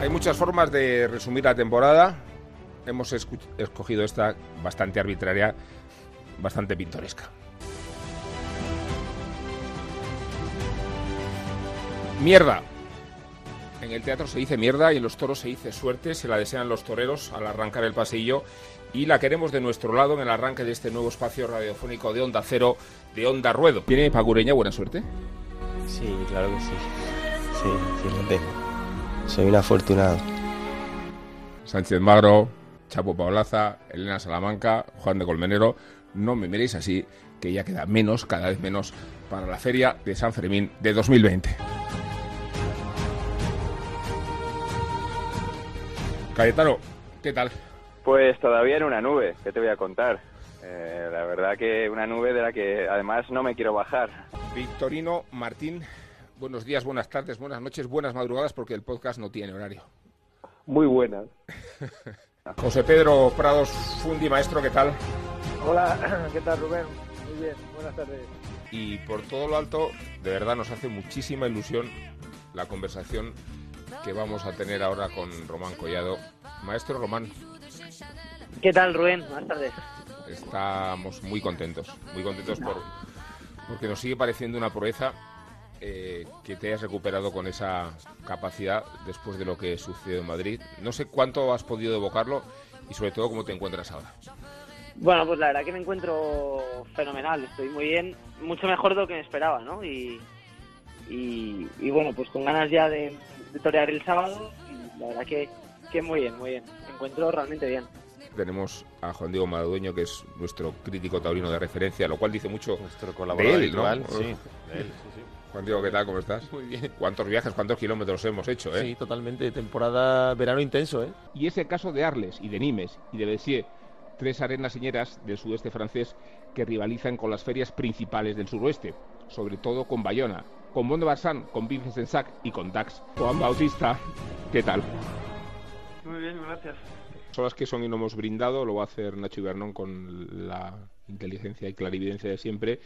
Hay muchas formas de resumir la temporada. Hemos escogido esta bastante arbitraria, bastante pintoresca. Mierda. En el teatro se dice mierda y en los toros se dice suerte, se la desean los toreros al arrancar el pasillo y la queremos de nuestro lado en el arranque de este nuevo espacio radiofónico de Onda Cero, de Onda Ruedo. ¿Tiene Pagureña buena suerte? Sí, claro que sí. Sí, sí, Soy un afortunado. Sánchez Magro, Chapo Paulaza, Elena Salamanca, Juan de Colmenero, no me miréis así, que ya queda menos, cada vez menos, para la feria de San Fermín de 2020. Cayetano, ¿qué tal? Pues todavía en una nube, ¿qué te voy a contar? Eh, la verdad que una nube de la que además no me quiero bajar. Victorino Martín, buenos días, buenas tardes, buenas noches, buenas madrugadas, porque el podcast no tiene horario. Muy buenas. José Pedro Prados Fundi, maestro, ¿qué tal? Hola, ¿qué tal Rubén? Muy bien, buenas tardes. Y por todo lo alto, de verdad nos hace muchísima ilusión la conversación que vamos a tener ahora con Román Collado. Maestro Román. ¿Qué tal, Rubén? Buenas tardes. Estamos muy contentos, muy contentos por, porque nos sigue pareciendo una proeza eh, que te hayas recuperado con esa capacidad después de lo que sucedió en Madrid. No sé cuánto has podido evocarlo y sobre todo cómo te encuentras ahora. Bueno, pues la verdad que me encuentro fenomenal, estoy muy bien, mucho mejor de lo que me esperaba, ¿no? Y, y, bueno, pues con ganas ya de, torear el sábado y la verdad que, que muy bien, muy bien, me encuentro realmente bien tenemos a Juan Diego Madueño, que es nuestro crítico taurino de referencia, lo cual dice mucho nuestro colaborador de Sí, Juan Diego, ¿qué tal? ¿Cómo estás? Muy bien. ¿Cuántos viajes, cuántos kilómetros hemos hecho, eh? Sí, totalmente. Temporada verano intenso, ¿eh? Y ese caso de Arles y de Nimes y de Bessier, tres arenas señeras del sudeste francés que rivalizan con las ferias principales del suroeste, sobre todo con Bayona, con Mont de con Vincensac y con Dax. Juan Bautista, ¿qué tal? Muy bien, gracias. Son las que son y no hemos brindado, lo va a hacer Nacho Ibernón con la inteligencia y clarividencia de siempre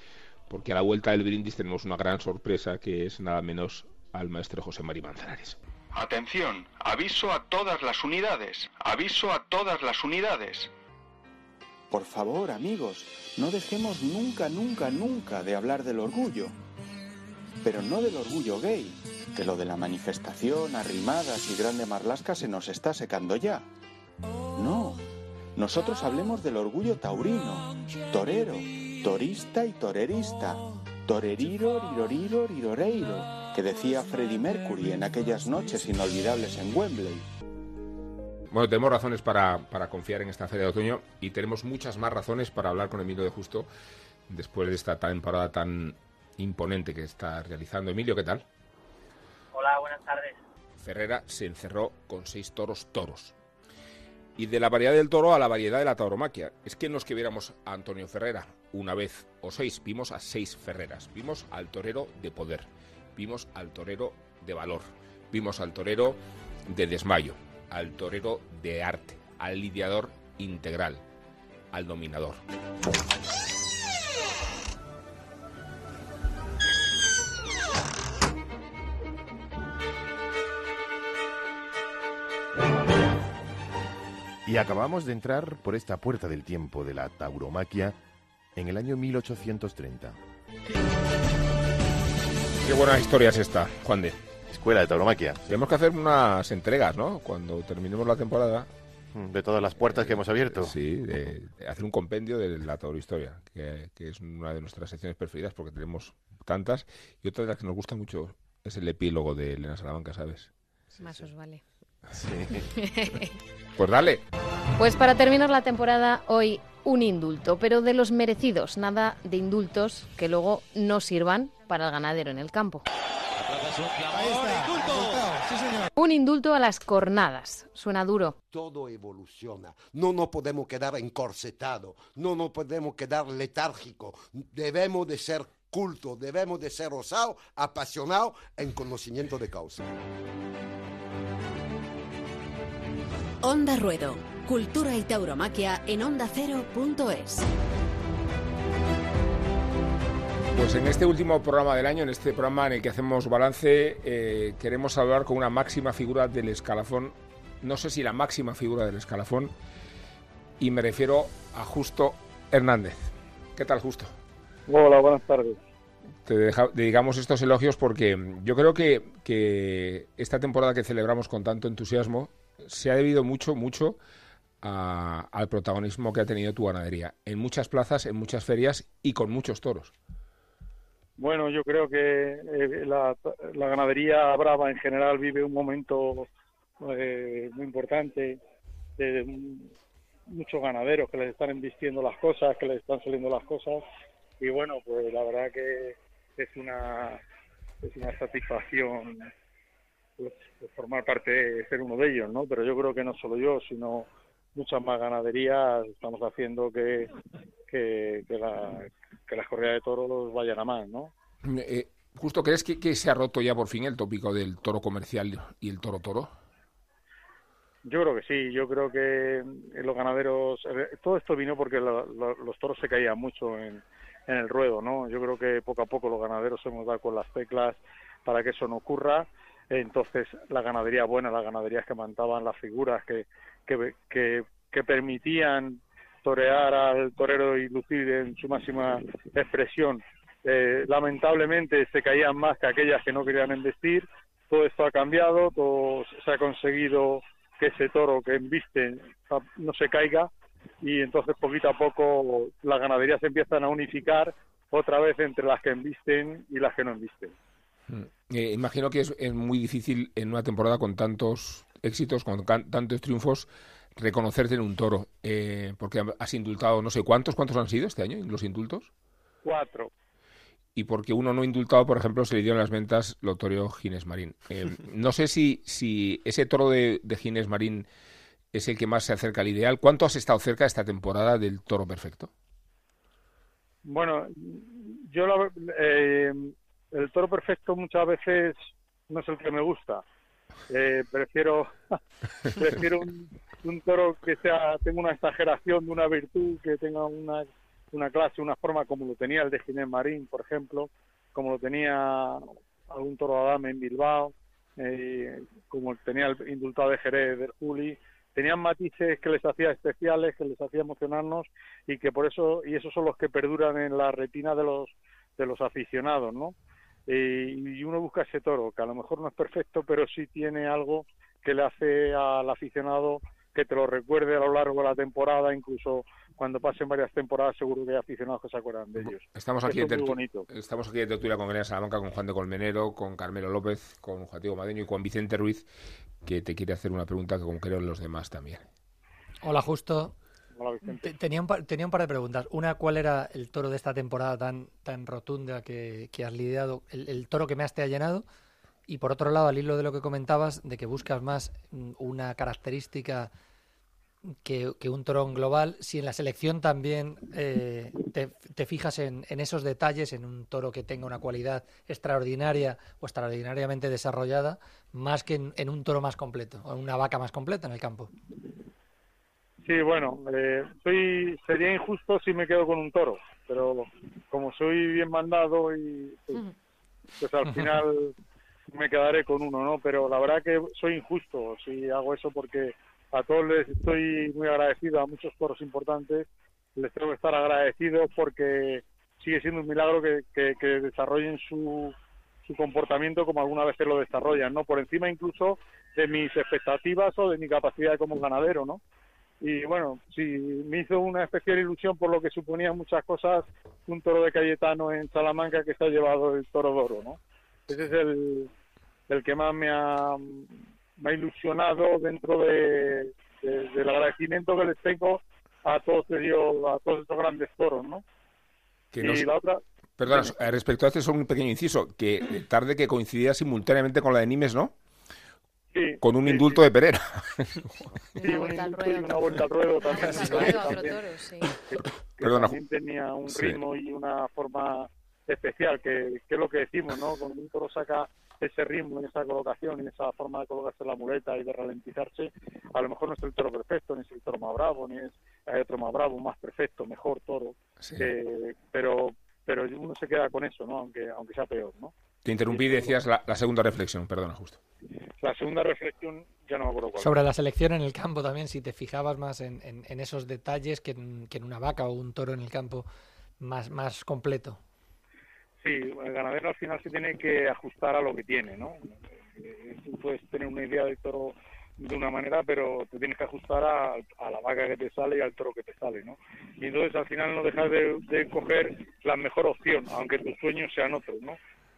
porque a la vuelta del brindis tenemos una gran sorpresa que es nada menos al maestro José María Manzanares. Atención, aviso a todas las unidades, aviso a todas las unidades. Por favor, amigos, no dejemos nunca, nunca, nunca de hablar del orgullo. Pero no del orgullo gay, que lo de la manifestación, arrimadas y grande marlasca se nos está secando ya. No, nosotros hablemos del orgullo taurino, torero, torista y torerista, toreriro, riroriro, riroreiro, que decía Freddie Mercury en aquellas noches inolvidables en Wembley. Bueno, tenemos razones para, confiar en esta feria de otoño y tenemos muchas más razones para hablar con Emilio de Justo después de esta temporada tan imponente que está realizando. Emilio, ¿qué tal? Hola, buenas tardes. Ferrera se encerró con seis toros toros y de la variedad del toro a la variedad de la tauromaquia. Es que nos que viéramos a Antonio Ferrera una vez o seis, vimos a seis Ferreras, vimos al torero de poder, vimos al torero de valor, vimos al torero de desmayo, al torero de arte, al lidiador integral, al dominador. Y acabamos de entrar por esta puerta del tiempo de la tauromaquia en el año 1830. Qué buena historia es esta, Juan de. Escuela de tauromaquia. Tenemos que hacer unas entregas, ¿no? Cuando terminemos la temporada. Mm, de todas las puertas que hemos abierto. Sí, de, hacer un compendio de la taurohistoria, que, que es una de nuestras secciones preferidas porque tenemos tantas. Y otra de las que nos gusta mucho es el epílogo de Elena Salamanca, ¿sabes? Más os vale. Sí. pues dale. Pues para terminar la temporada, hoy un indulto, pero de los merecidos, nada de indultos que luego no sirvan para el ganadero en el campo. Un indulto a las cornadas. Suena duro. Todo evoluciona. No nos podemos quedar encorsetados. No nos podemos quedar letárgicos. Debemos de ser cultos. Debemos de ser osados, apasionados en conocimiento de causa. Onda Ruedo. Cultura y tauromaquia en ondacero.es. Pues en este último programa del año, en este programa en el que hacemos balance, eh, queremos hablar con una máxima figura del escalafón, no sé si la máxima figura del escalafón, y me refiero a Justo Hernández. ¿Qué tal, Justo? Hola, buenas tardes. Te deja- dedicamos estos elogios porque yo creo que, que esta temporada que celebramos con tanto entusiasmo se ha debido mucho, mucho a- al protagonismo que ha tenido tu ganadería en muchas plazas, en muchas ferias y con muchos toros. Bueno, yo creo que eh, la, la ganadería brava en general vive un momento eh, muy importante de muchos ganaderos que les están embistiendo las cosas, que les están saliendo las cosas y bueno, pues la verdad que es una es una satisfacción pues, formar parte de ser uno de ellos, ¿no? Pero yo creo que no solo yo, sino muchas más ganaderías estamos haciendo que que, que, la- que las corridas de toros vayan a más, ¿no? Eh, Justo, ¿crees que, que se ha roto ya por fin el tópico del toro comercial y el toro toro? Yo creo que sí, yo creo que eh, los ganaderos, eh, todo esto vino porque lo- lo- los toros se caían mucho en, en el ruedo, ¿no? Yo creo que poco a poco los ganaderos hemos dado con las teclas para que eso no ocurra. Entonces, la ganadería buena, las ganaderías que mantaban las figuras, que, que, que, permitían torear al torero y lucir en su máxima expresión, eh, lamentablemente se caían más que aquellas que no querían investir. Todo esto ha cambiado, todo se ha conseguido que ese toro que embiste no se caiga y entonces poquito a poco las ganaderías se empiezan a unificar otra vez entre las que embisten y las que no embisten. Eh, imagino que es, es muy difícil en una temporada con tantos éxitos, con tantos triunfos, reconocerte en un toro, eh, porque has indultado no sé cuántos, ¿cuántos han sido este año los indultos? Cuatro. Y porque uno no indultado, por ejemplo, se le dio en las ventas lo toreó Ginés Marín. Eh, no sé si, si ese toro de, de Ginés Marín es el que más se acerca al ideal. ¿Cuánto has estado cerca esta temporada del toro perfecto? Bueno, yo la- eh, el toro perfecto muchas veces no es el que me gusta. Eh, prefiero prefiero un, toro que sea tenga una exageración de una virtud, que tenga una, una clase, una forma como lo tenía el de Ginés Marín, por ejemplo, como lo tenía algún toro Adame en Bilbao, eh, como tenía el indultado de Jerez del Juli, tenían matices que les hacía especiales, que les hacía emocionarnos y que por eso y esos son los que perduran en la retina de los de los aficionados, ¿no? Eh, y uno busca ese toro que a lo mejor no es perfecto, pero sí tiene algo que le hace al aficionado que te lo recuerde a lo largo de la temporada, incluso cuando pasen varias temporadas seguro que hay aficionados que se acuerdan de ellos. Estamos aquí, tertu- bonito. estamos aquí de tertulia con Elena Salamanca, con Juan de Colmenero, con Carmelo López, con Juan Diego Madeño y con Vicente Ruiz, que te quiere hacer una pregunta que como creo los demás también. Hola, justo. Vicente. Tenía un, par, tenía un par de preguntas. Una, ¿cuál era el toro de esta temporada tan, tan rotunda que, que has lidiado? El, el toro que más te ha llenado. Y por otro lado, al hilo de lo que comentabas, de que buscas más mm, una característica que, que un toro global, si en la selección también eh, te, te fijas en, en esos detalles, en un toro que tenga una cualidad extraordinaria o extraordinariamente desarrollada, más que en, en un toro más completo, o en una vaca más completa en el campo. Sí, bueno, eh, soy sería injusto si me quedo con un toro, pero como soy bien mandado y pues, pues al final me quedaré con uno, ¿no? Pero la verdad que soy injusto si hago eso porque a todos les estoy muy agradecido, a muchos toros importantes les tengo que estar agradecido porque sigue siendo un milagro que, que, que desarrollen su, su comportamiento como alguna vez lo desarrollan, ¿no? Por encima incluso de mis expectativas o de mi capacidad como ganadero, ¿no? Y bueno, sí, me hizo una especial ilusión por lo que suponía muchas cosas un toro de Cayetano en Salamanca que se ha llevado el toro doro, ¿no? Ese es el, el que más me ha, me ha ilusionado dentro de, de- del agradecimiento que les tengo a todos ellos, a todos estos grandes toros, ¿no? Que y no se- la otra, Perdona, respecto a este solo un pequeño inciso, que eh, tarde que coincidía simultáneamente con la de Nimes, ¿no? Sí, Con un indulto de Pereira. sí, un indulto y una vuelta al ruedo también. Vuelta al ruedo, Perdona, también tenía un Sí. ritmo y una forma especial, que, que es lo que decimos, ¿no? Cuando un toro saca ese ritmo, en esa colocación, en esa forma de colocarse la muleta y de ralentizarse, a lo mejor no es el toro perfecto, ni es el toro más bravo, ni es hay otro más bravo, más perfecto, mejor toro, Sí. Eh, pero pero uno se queda con eso, ¿no? Aunque, aunque sea peor, ¿no? Te interrumpí y decías la, segunda reflexión, perdona, justo. La segunda reflexión, ya no me acuerdo cuál. Sobre la selección en el campo también, si te fijabas más en, en, esos detalles que en, que en, una vaca o un toro en el campo más, más completo. Sí, el ganadero al final se tiene que ajustar a lo que tiene, ¿no? Eh, tú puedes tener una idea del toro de una manera, pero te tienes que ajustar a, la vaca que te sale y al toro que te sale, ¿no? Y entonces al final no dejas de, de coger la mejor opción, aunque tus sueños sean otros, ¿no?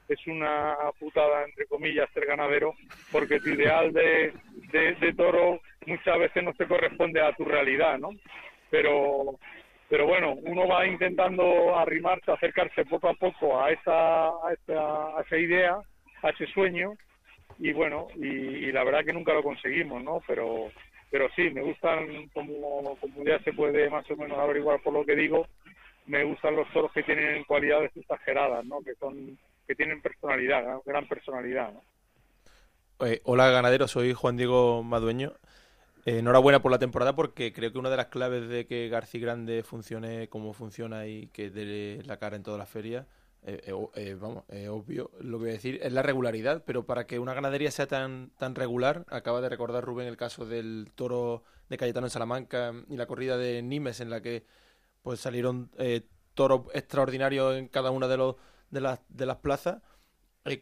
Es una putada, entre comillas, ser ganadero, porque tu ideal de, de, toro muchas veces no se corresponde a tu realidad, ¿no? Pero pero bueno, uno va intentando arrimarse, acercarse poco a poco a esa, a esa, a esa idea, a ese sueño, y bueno, y, la verdad que nunca lo conseguimos, ¿no? Pero, pero sí, me gustan, como, como ya se puede más o menos averiguar por lo que digo, me gustan los toros que tienen cualidades exageradas, ¿no? Que son, que tienen personalidad, gran personalidad, ¿no? hola ganadero, soy Juan Diego Madueño. Eh, enhorabuena por la temporada porque creo que una de las claves de que García Grande funcione como funciona y que dé la cara en todas las ferias eh, eh, eh, vamos, es obvio lo que voy a decir, es la regularidad, pero para que una ganadería sea tan, tan regular, acaba de recordar Rubén el caso del toro de Cayetano en Salamanca y la corrida de Nimes en la que pues salieron toros extraordinarios en cada una de, los, de, las, de las plazas.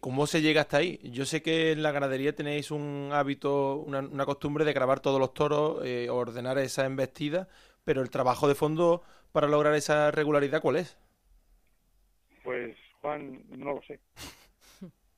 ¿Cómo se llega hasta ahí? Yo sé que en la ganadería tenéis un hábito, una, costumbre de grabar todos los toros, ordenar esa embestida, pero el trabajo de fondo para lograr esa regularidad, ¿cuál es? Pues Juan, no lo sé.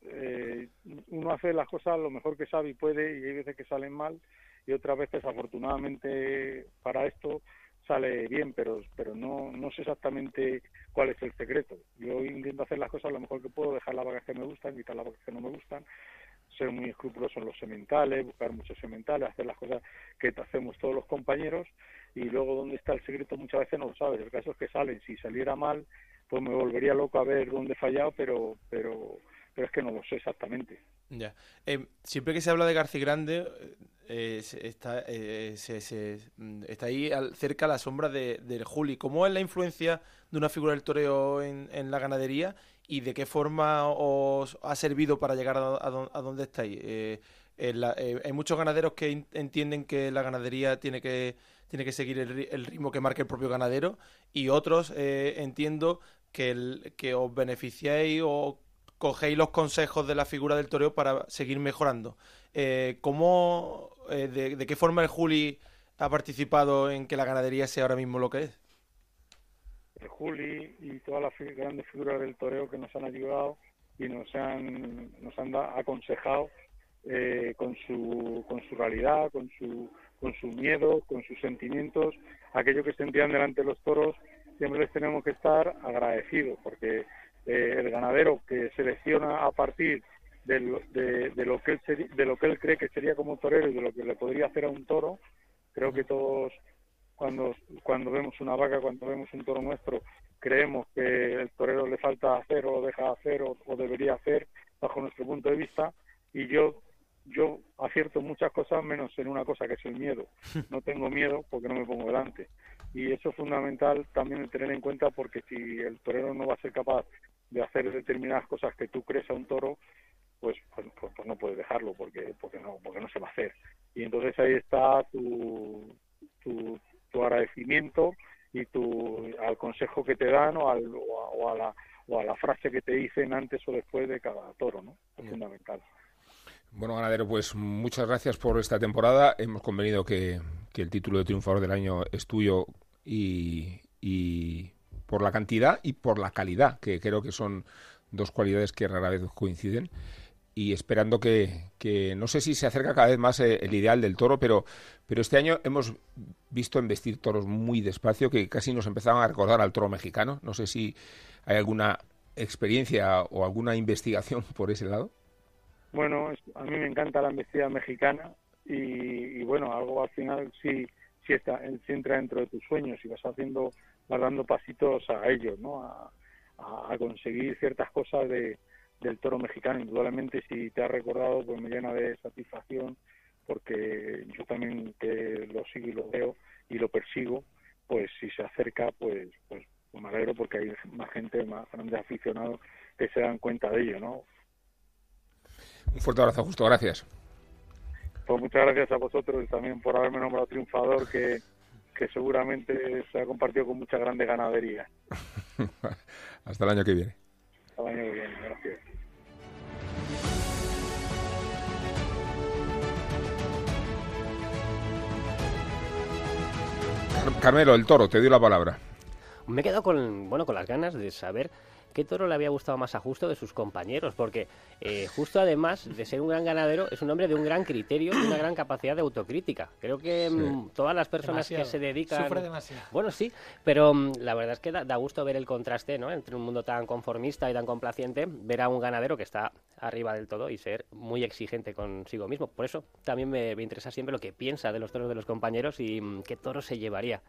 Eh, uno hace las cosas lo mejor que sabe y puede y hay veces que salen mal y otras veces afortunadamente para esto sale bien, pero pero no no sé exactamente cuál es el secreto. Yo intento hacer las cosas lo mejor que puedo, dejar las vacas que me gustan, quitar las vacas que no me gustan, ser muy escrupuloso en los sementales, buscar muchos sementales, hacer las cosas que hacemos todos los compañeros y luego dónde está el secreto muchas veces no lo sabes. El caso es que salen, si saliera mal pues me volvería loco a ver dónde he fallado, pero, pero, pero es que no lo sé exactamente. Ya. Eh, siempre que se habla de García Grande, eh, está, eh, se, mm, está ahí cerca la sombra de, del Juli. ¿Cómo es la influencia de una figura del toreo en, en la ganadería y de qué forma os ha servido para llegar a, a, donde estáis? hay muchos ganaderos que entienden que la ganadería tiene que tiene que seguir el, el, ritmo que marque el propio ganadero y otros entiendo que, que os beneficiéis o cogéis los consejos de la figura del toreo para seguir mejorando. Eh, ¿cómo, eh, de, qué forma el Juli ha participado en que la ganadería sea ahora mismo lo que es? El Juli y todas las grandes figuras del toreo que nos han ayudado y nos han, nos han aconsejado eh, con, su, con su realidad, con su, con su miedo, con sus sentimientos, aquello que sentían delante de los toros siempre les tenemos que estar agradecidos porque eh, el ganadero que selecciona a partir de, lo que él de lo que él cree que sería como torero y de lo que le podría hacer a un toro creo que todos cuando cuando vemos una vaca cuando vemos un toro nuestro creemos que el torero le falta hacer o deja hacer o, o debería hacer bajo nuestro punto de vista y yo yo acierto muchas cosas menos en una cosa que es el miedo. No tengo miedo porque no me pongo delante y eso es fundamental también tener en cuenta porque si el torero no va a ser capaz de hacer determinadas cosas que tú crees a un toro pues pues, pues, pues no puedes dejarlo porque porque no porque no se va a hacer. Y entonces ahí está tu tu, agradecimiento y tu al consejo que te dan o, al, o, a, la o a la frase que te dicen antes o después de cada toro no es fundamental. Bueno, ganadero, pues muchas gracias por esta temporada. Hemos convenido que, que el título de triunfador del año es tuyo y, por la cantidad y por la calidad, que creo que son dos cualidades que rara vez coinciden y esperando que, que, no sé si se acerca cada vez más eh, el ideal del toro, pero, pero este año hemos visto embestir toros muy despacio que casi nos empezaban a recordar al toro mexicano. No sé si hay alguna experiencia o alguna investigación por ese lado. Bueno, a mí me encanta la embestida mexicana y, y bueno, algo al final sí si, está, si entra dentro de tus sueños y vas haciendo, vas dando pasitos a ellos, ¿no? A, conseguir ciertas cosas de, del toro mexicano. Indudablemente, si te ha recordado, pues me llena de satisfacción porque yo también que lo sigo y lo veo y lo persigo, pues si se acerca, pues, pues, pues me alegro porque hay más gente, más grandes aficionados que se dan cuenta de ello, ¿no? Un fuerte abrazo, Justo, gracias. Pues muchas gracias a vosotros y también por haberme nombrado triunfador, que, que seguramente se ha compartido con mucha grande ganadería. Hasta el año que viene. Hasta el año que viene, gracias. Carmelo, el toro, te doy la palabra. Me he quedado con, bueno, con las ganas de saber qué toro le había gustado más a Justo de sus compañeros, porque eh, Justo, además de ser un gran ganadero, es un hombre de un gran criterio y una gran capacidad de autocrítica. Creo que mm, todas las personas Demasiado. que se dedican... Sufre demasiado. Bueno, sí, pero mm, la verdad es que da, da gusto ver el contraste ¿no? entre un mundo tan conformista y tan complaciente, ver a un ganadero que está arriba del todo y ser muy exigente consigo mismo. Por eso también me, me interesa siempre lo que piensa de los toros de los compañeros y mm, qué toro se llevaría.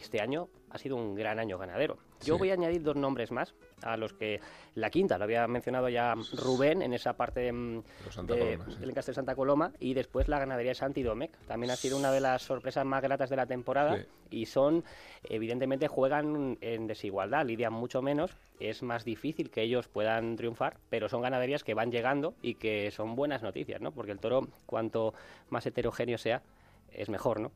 Este año ha sido un gran año ganadero. Yo Sí. voy a añadir dos nombres más a los que la quinta lo había mencionado ya Rubén en esa parte mm, Los Santa de- Coloma, sí. del Encaste de Santa Coloma y después la ganadería de Santi Domecq. También ha sido una de las sorpresas más gratas de la temporada Sí. y son, evidentemente, juegan en desigualdad, lidian mucho menos, es más difícil que ellos puedan triunfar, pero son ganaderías que van llegando y que son buenas noticias, ¿no? Porque el toro, cuanto más heterogéneo sea, es mejor, ¿no?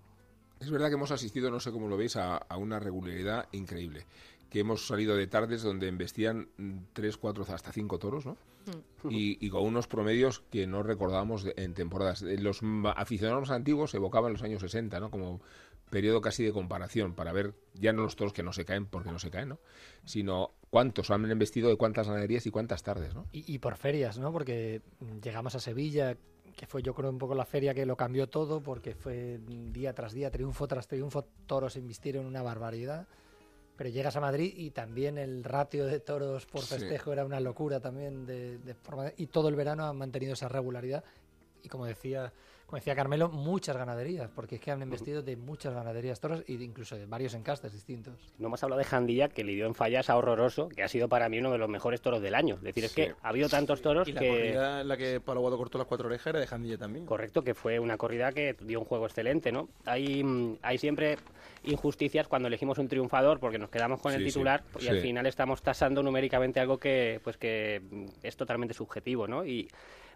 Es verdad que hemos asistido, no sé cómo lo veis, a, a una regularidad increíble. Que hemos salido de tardes donde investían mm, tres, cuatro, hasta cinco toros, ¿no? Y, y con unos promedios que no recordábamos de- en temporadas. Eh, Los mm, aficionados antiguos evocaban los años 60, ¿no? Como periodo casi de comparación para ver ya no los toros que no se caen porque no se caen, ¿no? Sino cuántos han investido de cuántas ganaderías y cuántas tardes, ¿no? Y, y por ferias, ¿no? Porque mm, llegamos a Sevilla, que fue yo creo un poco la feria que lo cambió todo, porque fue día tras día, triunfo tras triunfo, toros invistieron una barbaridad. Pero llegas a Madrid y también el ratio de toros por Sí. festejo era una locura también de, de forma y todo el verano han mantenido esa regularidad y como decía como decía Carmelo muchas ganaderías porque es que han investido de muchas ganaderías toros y de- incluso de varios encastes distintos No hemos hablado de Jandilla, que lidió en fallas a horroroso, que ha sido para mí uno de los mejores toros del año. Es decir, es Sí. que ha habido tantos toros Y la que... corrida en la que Pablo Guado cortó las cuatro orejas era de Jandilla también. Correcto, que fue una corrida que dio un juego excelente, ¿no? Hay, mm, hay siempre injusticias cuando elegimos un triunfador porque nos quedamos con el Sí, sí, titular y sí. al final estamos tasando numéricamente algo que pues que mm, es totalmente subjetivo, ¿no? Y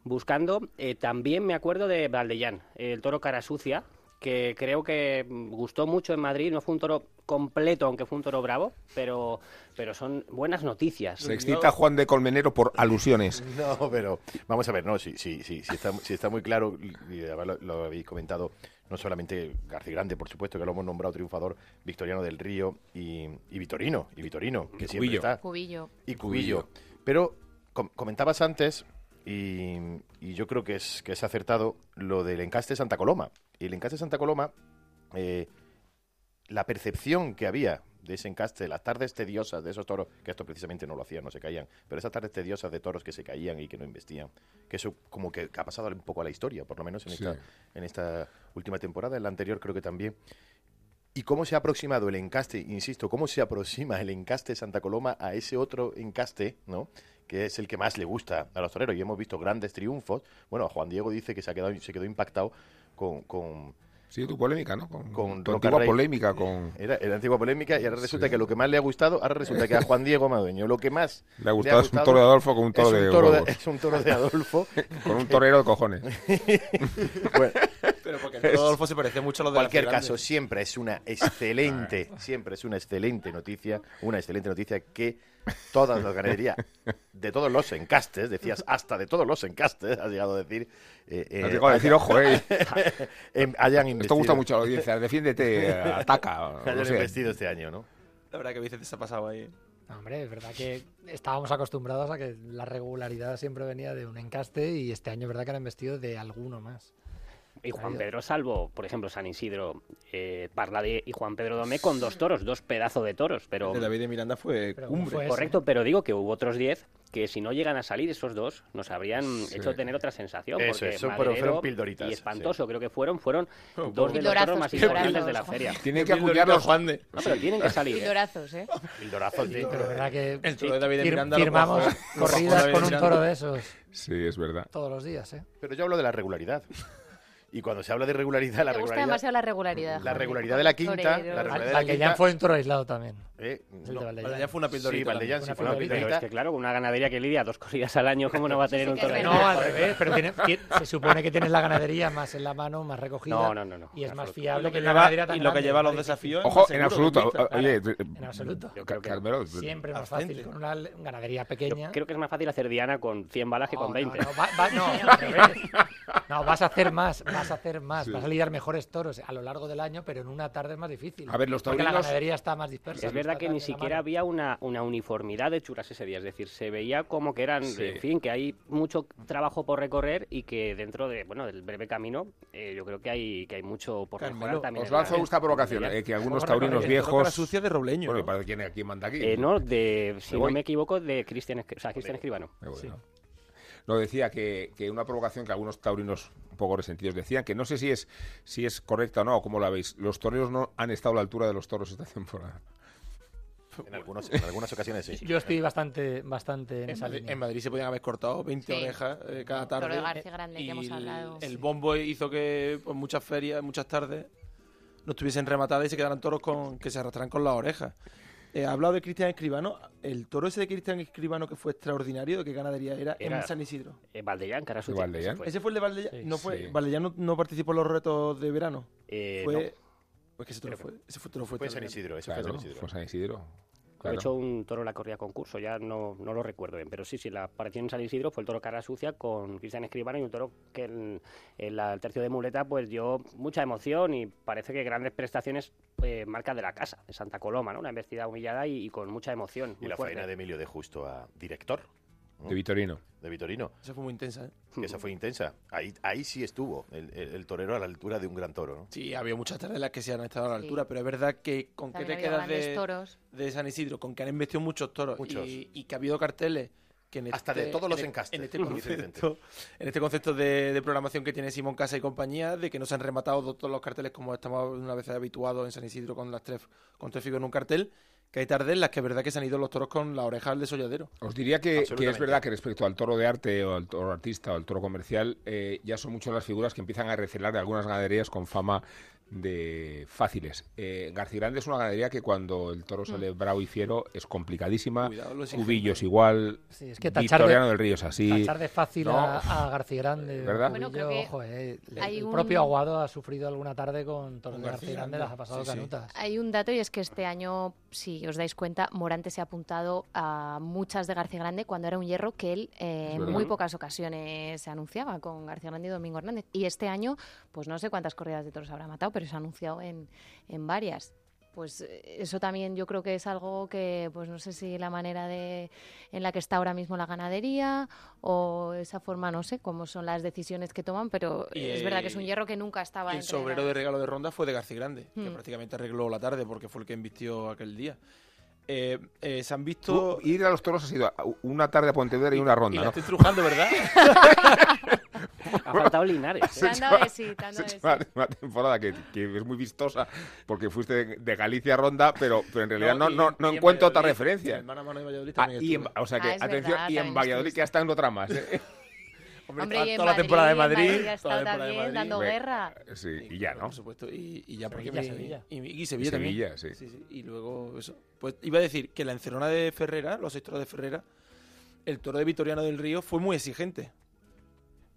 buscando, eh, también me acuerdo de Valdellán, el toro cara sucia, que creo que gustó mucho en Madrid, no fue un toro completo, aunque fue un toro bravo, pero, pero son buenas noticias. Se excita Juan de Colmenero por alusiones. No, pero vamos a ver, no, sí, sí, sí, sí está, sí está muy claro, y lo, lo habéis comentado, no solamente García Grande, por supuesto, que lo hemos nombrado triunfador, Victoriano del Río y, y Vitorino, y Vitorino, que siempre Cubillo. está. Cubillo. Y Cubillo. Pero com- comentabas antes, y, y yo creo que es, que es acertado, lo del encaste Santa Coloma. Y el encaste Santa Coloma, eh, la percepción que había de ese encaste, las tardes tediosas de esos toros, que esto precisamente no lo hacían, no se caían, pero esas tardes tediosas de toros que se caían y que no investían, que eso como que, que ha pasado un poco a la historia, por lo menos en, Sí. esta, en esta última temporada, en la anterior creo que también. ¿Y cómo se ha aproximado el encaste, insisto, cómo se aproxima el encaste Santa Coloma a ese otro encaste, ¿no? Que es el que más le gusta a los toreros? Y hemos visto grandes triunfos. Bueno, Juan Diego dice que se, ha quedado, se quedó impactado con... con Sí, tu polémica, ¿no? Con, con tu Roca antigua Rey. polémica con... Era, era antigua polémica y ahora resulta que lo que más le ha gustado, ahora resulta que a Juan Diego Madueño lo que más Le ha gustado es un toro de Adolfo con un toro es de toro huevos. es un toro de Adolfo. Con un torero de cojones. Bueno, Pero porque el Adolfo se parece mucho a lo En de cualquier caso, Grande. siempre es una excelente, siempre es una excelente noticia, una excelente noticia que todas las ganaderías de todos los encastes, decías hasta de todos los encastes, has llegado a decir. eh, eh, Has llegado a decir, ojo, eh. em, hayan Esto investido. gusta mucho a la audiencia. Defiéndete, ataca. hayan no sé. investido este año, ¿no? La verdad que Vicente se ha pasado ahí. No, hombre, es verdad que estábamos acostumbrados a que la regularidad siempre venía de un encaste y este año es verdad que han investido de alguno más. Y Juan Pedro Salvo, por ejemplo, San Isidro, eh, Parlade y Juan Pedro Domé con dos toros, dos pedazos de toros. Pero, El de David de Miranda fue cumbre. Correcto, pero digo que hubo otros diez que si no llegan a salir esos dos nos habrían hecho tener otra sensación. Eso, porque eso, pero fueron pildoritas, Y espantoso, creo que fueron, fueron Oh, dos de los toros más importantes de la feria. Tienen que acuñarlos. Juan de. No, pero tienen que salir. ¿eh? Pildorazos, ¿eh? Pildorazos, Sí, pero es verdad que El toro de David de Miranda lo firmamos corridas con un toro de esos Sí, es verdad. todos los días, ¿eh? Pero yo hablo de la regularidad. Y cuando se habla de regularidad, la Me gusta regularidad, demasiado la regularidad. la regularidad de la quinta, la regularidad de la fue un toro aislado también. eh, no, Valdellán. Fue una Sí, pildorita. Valdellán sí fue una pildorita. Pero pildorita. es que claro, una ganadería que lidia dos corridas al año, ¿cómo no va a tener Sí un toro? No, al revés, pero se supone que tienes la ganadería más en la mano, más recogida. No, no, no, no, Y es más fiable que la ganadería y lo que lleva los desafíos. Ojo, en absoluto. Oye, En absoluto. Yo creo que- Carmelo, Siempre más fácil con una ganadería pequeña. creo que es más fácil hacer Diana con 100 balas que con 20. No, no, no. No, vas a hacer más, vas a hacer más, Sí. vas a lidiar mejores toros a lo largo del año, pero en una tarde es más difícil. A ver, los Porque la taurinos- ganadería está más dispersa. Es verdad que ni siquiera mano. había una, una uniformidad de churas ese día, es decir, se veía como que eran, Sí. en fin, que hay mucho trabajo por recorrer y que dentro de, bueno, del breve camino, eh, yo creo que hay que hay mucho por Carmelo, mejorar también. Os lanzo esta provocación, eh, que algunos taurinos viejos... sucia de Robleño. Bueno, ¿no? ¿para quién, quién manda aquí? Eh, no, de, si no me equivoco, de Cristian, o sea, Cristian Escribano. Me voy, ¿no? Decía que, que una provocación que algunos taurinos un poco resentidos decían, que no sé si es si es correcta o no, o cómo la veis. Los toreros no han estado a la altura de los toros esta temporada. En, algunos, en algunas ocasiones sí. Yo estoy bastante, bastante en, En esa Madrid, línea. en Madrid se podían haber cortado 20 Sí. orejas eh, cada tarde. de García Grande, que y hemos el- hablado. El, Sí. bombo hizo que pues, muchas ferias, muchas tardes, no estuviesen rematadas y se quedaran toros con, que se arrastraran con las orejas. Eh, ha hablado de Cristian Escribano. El toro ese de Cristian Escribano que fue extraordinario, ¿de qué ganadería era? Era- En San Isidro. Eh, Valdellán, cara sucia, Valdellán? ese fue. ¿Ese fue el de Valdellán? Sí. no fue, Sí. Valdellán no, no participó en los retos de verano. Eh, fue, no. pues que ese toro Creo fue, ese fue, toro fue Fue en San. Isidro, eso fue Claro, en San Isidro. fue San Isidro. De Claro. hecho, un toro la corría concurso, ya no, no lo recuerdo bien, pero sí, sí, la aparición en San Isidro fue el toro cara sucia con Cristian Escribano y un toro que en, en la- el tercio de muleta pues dio mucha emoción y parece que grandes prestaciones eh, marcas de la casa, de Santa Coloma, ¿no? Una embestida humillada y, y con mucha emoción. Y muy la fuerte. faena de Emilio de Justo a director De Vitorino. de Vitorino, Esa fue muy intensa, ¿eh? que esa fue intensa. Ahí, ahí sí estuvo el, el- el torero a la altura de un gran toro, ¿no? Sí, había muchas tardes en las que se han estado a la Sí. altura, pero es verdad que con qué También te quedas de, toros. de San Isidro, con que han investido muchos toros Muchos. Y, y que ha habido carteles que en Hasta este- de todos los en e- encastes, En este concepto, en este concepto de, de programación que tiene Simón Casa y compañía, de que no se han rematado do- todos los carteles como estamos una vez habituados en San Isidro con las tres con tres figos en un cartel, que hay tardes en las que es verdad que se han ido los toros con la oreja al desolladero. Os diría que, que es verdad que respecto al toro de arte o al toro artista o al toro comercial, eh, ya son muchas las figuras que empiezan a recelar de algunas ganaderías con fama de fáciles. Eh, Garcigrande es una ganadería que cuando el toro sale bravo y fiero es complicadísima. Cubillos igual. Sí, es que tachar Victoriano de- del Río es así. Tachar de fácil ¿no? a, a García Grande. ¿Verdad? Bueno, Cubillo, creo que ojo, eh, el, un- propio Aguado ha sufrido alguna tarde con toros de García García Grande, Grande. las ha pasado Sí, sí. canutas. Hay un dato y es que este año, si os dais cuenta, Morante se ha apuntado a muchas de García Grande cuando era un hierro que él eh, en muy pocas ocasiones se anunciaba con García Grande y Domingo Hernández. Y este año, pues no sé cuántas corridas de toros habrá matado, pero se ha anunciado en, en varias. Pues eh, eso también yo creo que es algo que, pues no sé si la manera de en la que está ahora mismo la ganadería o esa forma, no sé cómo son las decisiones que toman, pero Y, es verdad que es un eh, hierro que nunca estaba Y el sobrero de regalo de ronda fue de García Grande, que Hmm. prácticamente arregló la tarde porque fue el que invistió aquel día. Eh, eh, se han visto... Tú, ir a los toros ha sido una tarde a Pontevedra y una y ronda, la ¿no? estoy trujando, ¿verdad? Ha faltado Linares. ¿eh? Dado de sí, dado de sí. una, una temporada que, que es muy vistosa porque fuiste de, de Galicia a Ronda, pero, pero en realidad no, y- no, no y en encuentro otra referencia. en Mano a Mano de Valladolid Ah, también y en- o sea que, Ah, atención, verdad, y en también Valladolid que está en otra más. ¿eh? Hombre, Hombre, toda, y en toda la temporada de Madrid, Madrid. Madrid ha toda temporada de también Madrid. dando Hombre, guerra. Sí, y ya, ¿no? Por supuesto, y, y ya porque Sevilla, me- Sevilla. Y, y Sevilla Y también. Sevilla, sí. Sí, sí, Y luego eso. Pues iba a decir que la encerrona de Ferrera, los seis toros de Ferrera, el toro de Vitoriano del Río fue muy exigente.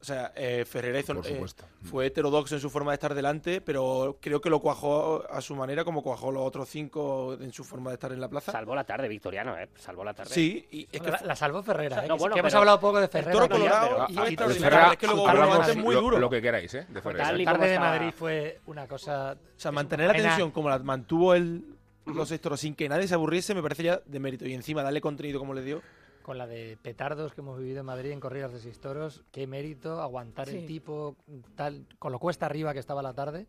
O sea, eh, Ferrera hizo, Por eh, supuesto. fue heterodoxo en su forma de estar delante, pero creo que lo cuajó a su manera como cuajó los otros cinco en su forma de estar en la plaza. Salvó la tarde, Victoriano, ¿eh? Salvó la tarde. Sí, y es que la, la salvó Ferrera, ¿eh? No, que, bueno, que hemos hablado poco de el Ferrera. toro colorado pero- ah, es que luego hablamos hablamos muy lo, duro. lo que queráis, ¿eh? De La tarde de Madrid fue una cosa... O sea, mantener la tensión como la mantuvo el, los seis toros sin que nadie se aburriese me parece ya de mérito. Y encima darle contenido como le dio. Con la de petardos que hemos vivido en Madrid en corridas de seis toros, qué mérito aguantar Sí. el tipo tal con lo cuesta arriba que estaba la tarde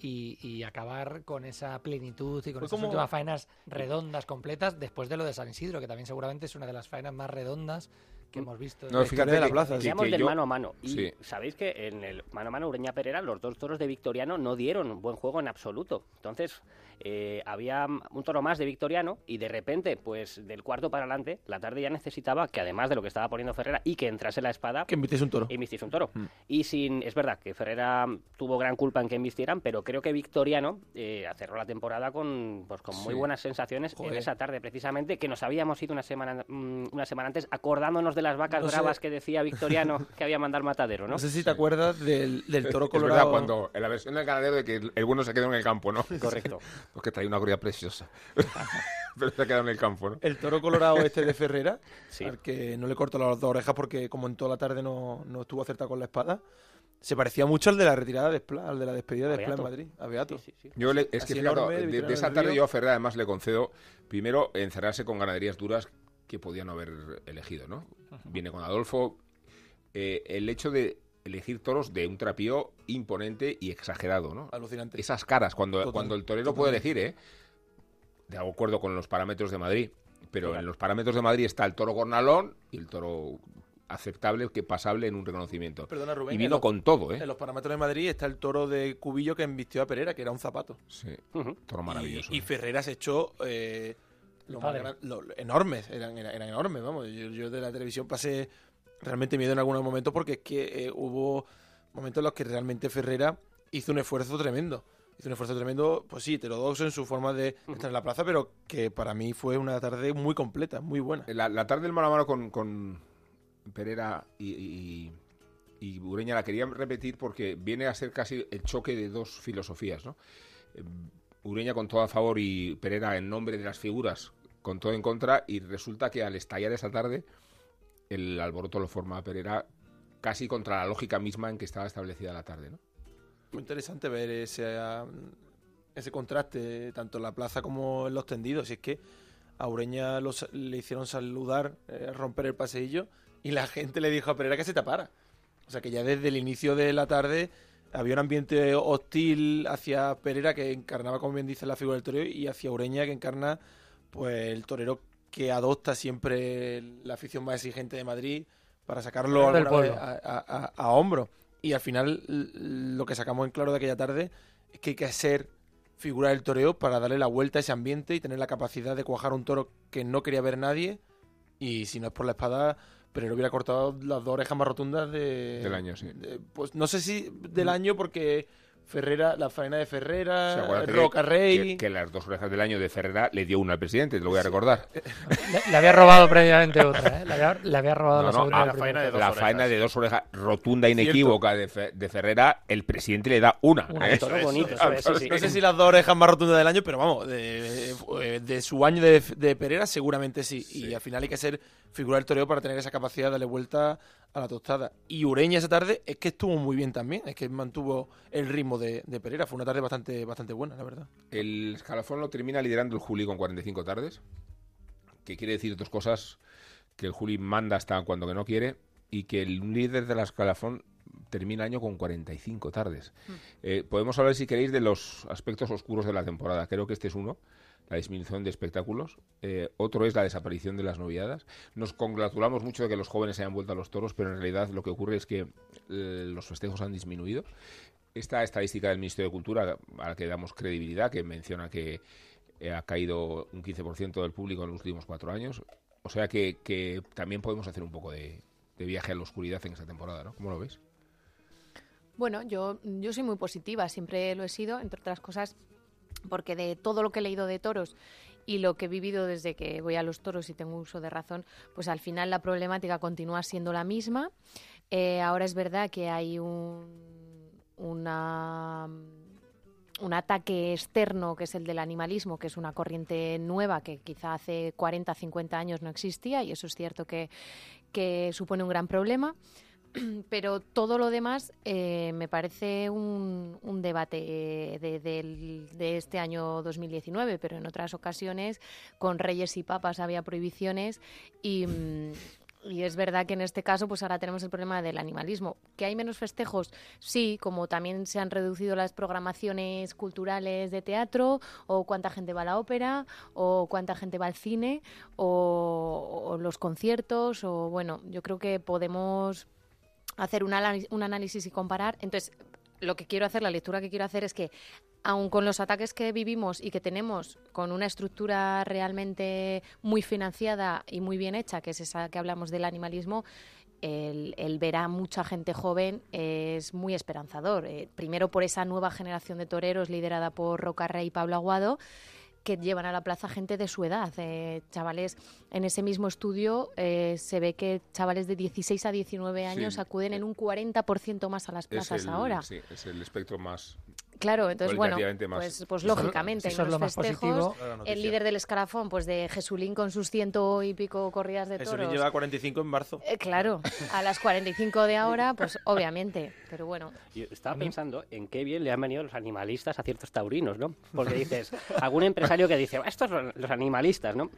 y, y acabar con esa plenitud y con Fue esas como- últimas faenas redondas, completas, después de lo de San Isidro, que también seguramente es una de las faenas más redondas que hemos visto. No, fíjate de la que- plaza. que- Decíamos que del yo- mano a mano. Y Sí. sabéis que en el mano a mano Ureña Pereira los dos toros de Victoriano no dieron buen juego en absoluto. Entonces eh, había un toro más de Victoriano y de repente, pues del cuarto para adelante, la tarde ya necesitaba que además de lo que estaba poniendo Ferrera y que entrase la espada, Que emites un toro. un toro. Mm. Y sin, es verdad que Ferrera tuvo gran culpa en que embistieran, pero creo que Victoriano eh, cerró la temporada con, pues, con muy Sí. buenas sensaciones Joder. en esa tarde, precisamente, que nos habíamos ido una semana, mm, una semana antes acordándonos de las vacas No sé. bravas que decía Victoriano que había mandado al matadero, ¿no? No sé si te acuerdas del, del toro Es verdad, colorado. cuando en la versión del ganadero de que el- bueno se quedó en el campo, ¿no? Correcto. Porque trae una gloria preciosa. Pero se ha quedado en el campo, ¿no? El toro colorado este de Ferrera, Sí. al que no le cortó las dos orejas porque como en toda la tarde no, no estuvo acertado con la espada, se parecía mucho al de la retirada de Spla, al de la despedida de Spla en. Madrid, a Beato. Sí, sí, sí. Yo le- es Así que enorme, de, de esa tarde yo a Ferrer además le concedo primero encerrarse con ganaderías duras que podían no haber elegido, ¿no? Viene con Adolfo. eh, el hecho de elegir toros de un trapío imponente y exagerado, ¿no? Alucinante. Esas caras, cuando, Total, cuando el torero puede elegir, ¿eh? De acuerdo con los parámetros de Madrid. Pero en los parámetros de Madrid está el toro gornalón y el toro aceptable, que pasable en un reconocimiento. Perdona, Rubén. y vino los- con todo, ¿eh? En los parámetros de Madrid está el toro de Cubillo que embistió a Pereira, que era un zapato. Sí, toro maravilloso. Y, y Ferreras echó eh, lo más padre. gran- lo- lo- enormes, eran, eran, eran enormes, vamos. Yo, yo de la televisión pasé realmente miedo en algunos momentos porque es que eh, hubo momentos en los que realmente Ferrera hizo un esfuerzo tremendo. Hizo un esfuerzo tremendo, pues sí, heterodoxo en su forma de estar en la plaza, pero que para mí fue una tarde muy completa, muy buena. La, la tarde del mano a mano con, con Pereira y, y- y Ureña la quería repetir porque viene a ser casi el choque de dos filosofías, ¿no? Ureña con todo a favor y Pereira en nombre de las figuras con todo en contra y resulta que al estallar esa tarde el alboroto lo forma Pereira casi contra la lógica misma en que estaba establecida la tarde, ¿no? Muy interesante ver ese, ah, ese contraste, tanto en la plaza como en los tendidos. Y es que a Ureña los- le hicieron saludar, eh, romper el paseillo, y la gente le dijo a Pereira que se tapara. O sea que ya desde el inicio de la tarde había un ambiente hostil hacia Pereira, que encarnaba, como bien dice, la figura del torero, y hacia Ureña, que encarna pues el torero que adopta siempre la afición más exigente de Madrid para sacarlo a, a- a- a hombro. Y al final lo que sacamos en claro de aquella tarde es que hay que ser figura del toreo para darle la vuelta a ese ambiente y tener la capacidad de cuajar un toro que no quería ver nadie. Y si no es por la espada, pero le hubiera cortado las dos orejas más rotundas de, Del año, sí. de- pues no sé si del año porque Ferrera, la faena de O sea, Ferrera, acuérdate Roca que- Rey. Que, que las dos orejas del año de Ferrera le dio una al presidente, te lo voy a recordar. Le, le había robado previamente otra, ¿eh? Le había, le había robado No, la no, sobrina a del la primer faena de dos La faena de dos orejas rotunda, inequívoca de, Fe- de Ferrera, el presidente le da una. Una, ¿eh? toro bonito, Ah, eso sí. No sé si las dos orejas más rotundas del año, pero vamos, de, de- de su año de, de Pereira seguramente sí. Y al final hay que ser figura del toreo para tener esa capacidad de darle vuelta a la tostada. Y Ureña esa tarde es que estuvo muy bien también, es que mantuvo el ritmo de, de Pereira. Fue una tarde bastante, bastante buena, la verdad. El escalafón lo termina liderando el Juli con 45 tardes, que quiere decir dos cosas, que el Juli manda hasta cuando que no quiere y que el líder del escalafón termina el año con 45 tardes. Eh, podemos hablar, si queréis, de los aspectos oscuros de la temporada. Creo que este es uno, la disminución de espectáculos. Eh, otro es la desaparición de las noviadas. Nos congratulamos mucho de que los jóvenes hayan vuelto a los toros, pero en realidad lo que ocurre es que eh, los festejos han disminuido. Esta estadística del Ministerio de Cultura, a la que damos credibilidad, que menciona que eh, ha caído un 15% del público en los últimos cuatro años, o sea que, también podemos hacer un poco de, de viaje a la oscuridad en esta temporada, ¿no? ¿Cómo lo ves? Bueno, yo, yo soy muy positiva, siempre lo he sido, entre otras cosas, porque de todo lo que he leído de toros y lo que he vivido desde que voy a los toros y tengo uso de razón, pues al final la problemática continúa siendo la misma. Eh, ahora es verdad que hay un, un ataque externo que es el del animalismo, que es una corriente nueva que quizá hace 40, 50 años no existía y eso es cierto que supone un gran problema pero todo lo demás eh, me parece un, debate de, del- de este año 2019, pero en otras ocasiones con reyes y papas había prohibiciones y, mm, Y es verdad que en este caso, pues ahora tenemos el problema del animalismo. ¿Que hay menos festejos? Sí, como también se han reducido las programaciones culturales de teatro, o cuánta gente va a la ópera, o cuánta gente va al cine, o, o los conciertos, o bueno, yo creo que podemos hacer un, un análisis y comparar. Entonces, lo que quiero hacer, la lectura que quiero hacer es que, aun con los ataques que vivimos y que tenemos, con una estructura realmente muy financiada y muy bien hecha, que es esa que hablamos del animalismo, el, el ver a mucha gente joven es muy esperanzador. Eh, primero por esa nueva generación de toreros liderada por Roca Rey y Pablo Aguado, que llevan a la plaza gente de su edad. Eh, chavales, en ese mismo estudio eh, se ve que chavales de 16 a 19 años Sí. acuden en un 40% más a las plazas el, ahora. sí, es el espectro más. Claro, entonces, bueno, más- pues, pues lógicamente, eso en es los lo festejos, el líder del escalafón, pues de Jesulín con sus ciento y pico corridas de Jesulín toros. lleva 45 en marzo. Eh, claro, a las 45 de ahora, pues obviamente, pero bueno. Yo estaba pensando en qué bien le han venido los animalistas a ciertos taurinos, ¿no? Porque dices, algún empresario que dice, "Ah, estos son los animalistas, ¿no?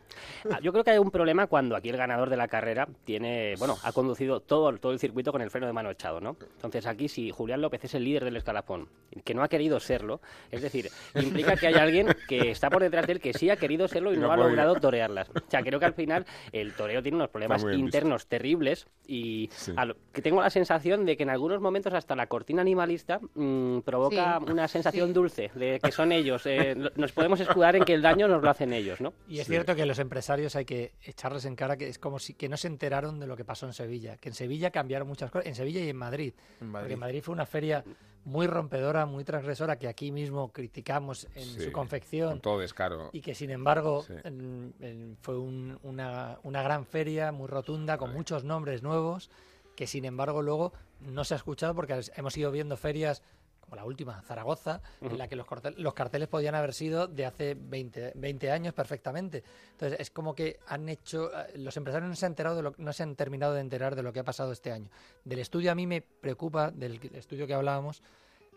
Ah, Yo creo que hay un problema cuando aquí el ganador de la carrera tiene, bueno, ha conducido todo, todo el circuito con el freno de mano echado, ¿no? Entonces aquí si Julián López es el líder del escalafón, que no ha querido serlo, es decir, implica que hay alguien que está por detrás de él que sí ha querido serlo y no, no ha logrado torearlas. O sea, creo que al final el toreo tiene unos problemas visto. internos terribles y Sí. a lo- que tengo la sensación de que en algunos momentos hasta la cortina animalista mm, provoca Sí. una sensación Sí. dulce de que son ellos. eh, nos podemos escudar en que el daño nos lo hacen ellos, ¿no? Y es cierto que los empresarios hay que echarles en cara que es como si que no se enteraron de lo que pasó en Sevilla. Que en Sevilla cambiaron muchas cosas, en Sevilla y en Madrid. En Porque Madrid. en Madrid fue una feria muy rompedora, muy transgresora, que aquí mismo criticamos en Sí, su confección. Con todo descaro. Y que sin embargo Sí. en- en- fue un- una, una gran feria muy rotunda con muchos nombres nuevos que sin embargo luego no se ha escuchado porque hemos ido viendo ferias como la última, Zaragoza, en la que los, los carteles podían haber sido de hace 20, 20 años perfectamente. Entonces es como que han hecho, eh, los empresarios no se han enterado de lo, no se han terminado de enterar de lo que ha pasado este año. Del estudio a mí me preocupa, del estudio que hablábamos,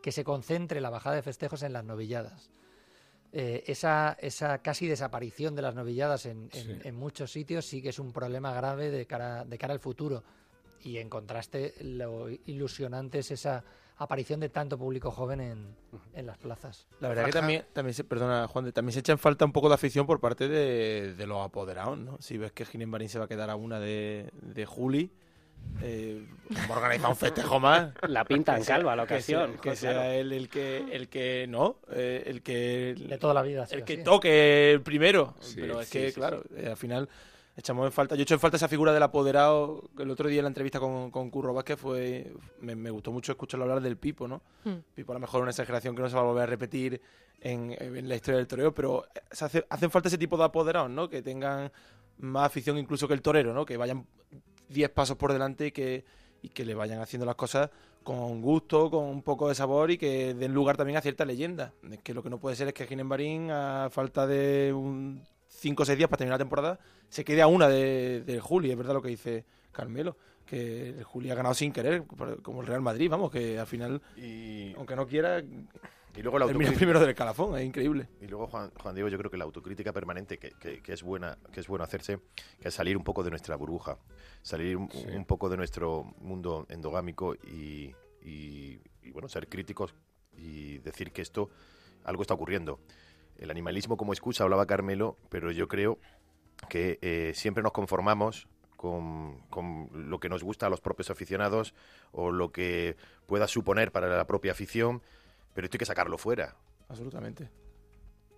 que se concentre la bajada de festejos en las novilladas eh, esa, esa casi desaparición de las novilladas en, en muchos sitios sí que es un problema grave de cara, de cara al futuro. Y en contraste, lo ilusionante es esa aparición de tanto público joven en, en las plazas. La verdad que también, también se, perdona Juan, de- también se echa en falta un poco de afición por parte de, de los apoderados, ¿no? Si ves que Ginés Marín se va a quedar a una de, de Juli, eh, vamos a organizar un festejo más. La pinta en Que calva la que sea- ocasión. Que sea, claro. él el que, el que no, eh, el que De toda la vida. el que así. toque el primero. Sí, pero es sí, que, sí, claro, eh, al final echamos en falta. Yo echo en falta esa figura del apoderado. El otro día en la entrevista con, con Curro Vázquez fue. Me, me gustó mucho escucharlo hablar del Pipo, ¿no? Hmm. Pipo a lo mejor una exageración que no se va a volver a repetir en, en la historia del toreo, pero se hace- hacen falta ese tipo de apoderados, ¿no? Que tengan más afición incluso que el torero, ¿no? Que vayan 10 pasos por delante y que, y que le vayan haciendo las cosas con gusto, con un poco de sabor y que den lugar también a cierta leyenda. Es que lo que no puede ser es que Ginés Marín, a falta de un 5 o 6 días para terminar la temporada, se quede a una de, del Juli, es verdad lo que dice Carmelo, que el Juli ha ganado sin querer, como el Real Madrid, vamos, que al final, Y, aunque no quiera, y luego la termina primero del calafón, es increíble. Y luego, Juan, Juan Diego, yo creo que la autocrítica permanente que, que- que es buena, que es bueno hacerse, que es salir un poco de nuestra burbuja, salir un, Sí. un poco de nuestro mundo endogámico y, y- y, bueno, ser críticos y decir que esto, algo está ocurriendo. El animalismo como excusa, hablaba Carmelo, pero yo creo que eh, siempre nos conformamos con, con lo que nos gusta a los propios aficionados o lo que pueda suponer para la propia afición, pero esto hay que sacarlo fuera. Absolutamente.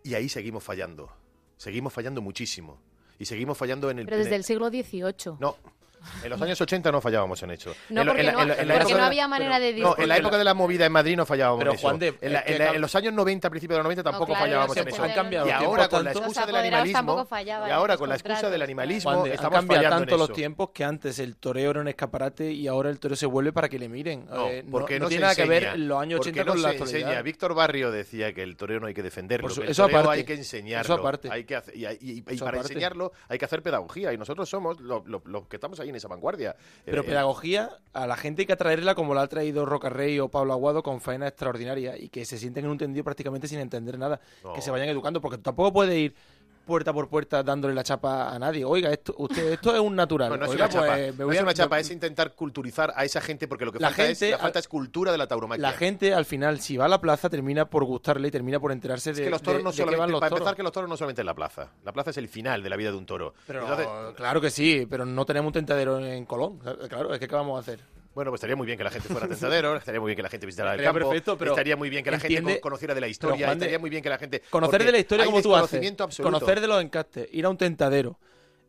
Y ahí seguimos fallando. Seguimos fallando muchísimo. Y seguimos fallando en el... Pero desde el- el siglo XVIII. No, en los años 80 no fallábamos en eso. No, En lo- porque en la- no- en la- en la porque época no de- había manera de No, en la época de la movida en Madrid no fallábamos Pero, en eso. Juan de- en, la- en la- en los años 90, principios de los 90 tampoco claro, fallábamos en eso. han cambiado Y ahora con la excusa del animalismo, y ahora con la excusa del animalismo estamos cambiado tanto los tiempos que antes el toreo era un escaparate y ahora el toreo se vuelve para que le miren. No, Eh, porque no, no tiene nada que ver los años porque 80 no con la se actualidad. enseña. Víctor Barrio decía que el toreo no hay que defenderlo, eso aparte, hay que enseñarlo. eso aparte. Hay que hacer- y, para enseñarlo hay que hacer pedagogía y nosotros somos los lo- los que estamos ahí en esa vanguardia. Pero Eh, pedagogía, a la gente hay que atraerla como la ha traído Roca Rey o Pablo Aguado con faena extraordinaria y que se sienten en un tendido prácticamente sin entender nada. No. Que se vayan educando, porque tampoco puede ir puerta por puerta dándole la chapa a nadie. Oiga, esto, usted, esto es un natural. No, no es Oiga, chapa, pues, me no voy es a- una chapa, es intentar culturizar a esa gente porque lo que La falta, es, gente- la falta es cultura de la tauromaquia. La gente, al final, si va a la plaza, termina por gustarle y termina por enterarse Es de, que los toros de- no de van los para toros. empezar, que los toros no solamente en la plaza. La plaza es el final de la vida de un toro. Pero, Entonces, claro que sí, pero no tenemos un tentadero en Colón. Claro, es que ¿qué vamos a hacer? Bueno, pues estaría muy bien que la gente fuera a tentadero, estaría muy bien que la gente visitara el campo, perfecto, pero estaría muy bien que la gente entiende- conociera de la historia, Juan estaría muy bien que la gente... Conocer de la historia como tú haces, absoluto. conocer de los encastes, ir a un tentadero,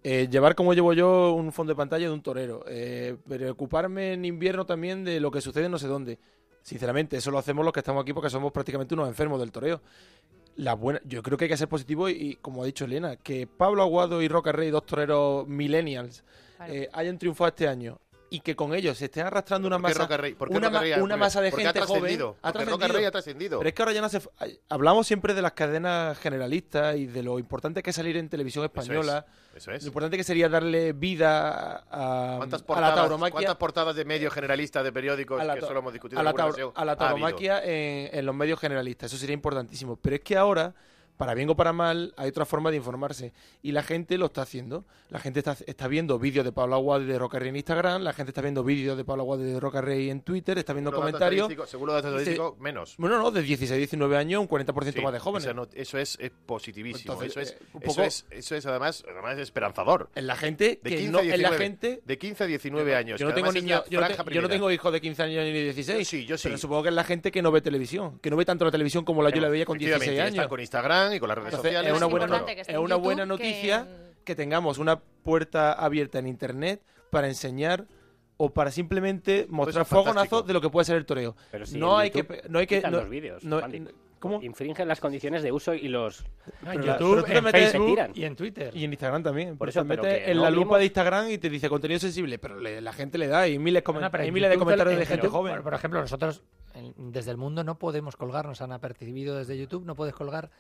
eh, llevar como llevo yo un fondo de pantalla de un torero, eh, preocuparme en invierno también de lo que sucede en no sé dónde. Sinceramente, eso lo hacemos los que estamos aquí porque somos prácticamente unos enfermos del toreo. La buena, yo creo que hay que ser positivo y, y, como ha dicho Elena, que Pablo Aguado y Roca Rey, dos toreros millennials, eh, hayan triunfado este año y que con ellos se estén arrastrando una ¿Por qué masa, una, ma- una masa de porque ha gente joven. trascendido, ha Roca Rey ha trascendido. Pero es que ahora ya no se. Hablamos siempre de las cadenas generalistas y de lo importante que es salir en televisión española. eso es. Lo importante que sería darle vida a, ¿Cuántas a la portadas, tauromaquia. ¿Cuántas portadas de medios generalistas de periódicos que solo hemos discutido a la, taur- ocasión a la tauromaquia en, en los medios generalistas. Eso sería importantísimo. Pero es que ahora, para bien o para mal, hay otra forma de informarse. Y la gente lo está haciendo. La gente está, está viendo vídeos de Pablo Aguado y de Roca Rey en Instagram. La gente está viendo vídeos de Pablo Aguado y de Roca Rey en Twitter. Está viendo Seguro comentarios. seguro datos estadísticos, menos. Bueno, no, de 16, 19 años, un 40% Sí, más de jóvenes. Eso, no- eso es, es positivísimo. Entonces, eso, es, eh, un eso, poco- es, eso es además, además esperanzador. En la gente de que 15, no- en la 19, gente- de 15 a 19 años. Yo no, tengo es niños, yo, no te- yo no tengo hijos de 15 años ni de 16. sí, yo sí. Pero supongo que es la gente que no ve televisión, que no ve tanto la televisión como la yo la veía con Efectivamente, 16 años. están con Instagram y con las redes Entonces, sociales. Es una y buena, no- es una buena noticia que... tengamos una puerta abierta en Internet para enseñar o para simplemente mostrar es fantástico. fogonazos de lo que puede ser el toreo. Pero si no, hay que, YouTube no hay que quitan no- los vídeos, no- Juan Di. ¿Cómo? Infringen las condiciones de uso y los... No, en Pero la- YouTube, pero tú te en metes- Facebook se tiran. y en Twitter. Y en Instagram también. Por Por eso, pero metes en no la lupa vimos- de Instagram y te dice contenido sensible, pero le- la gente le da y miles, comen- en miles de comentarios en de gente joven. Por, por ejemplo, nosotros en- desde el mundo no podemos colgar, nos han apercibido desde YouTube, no puedes colgar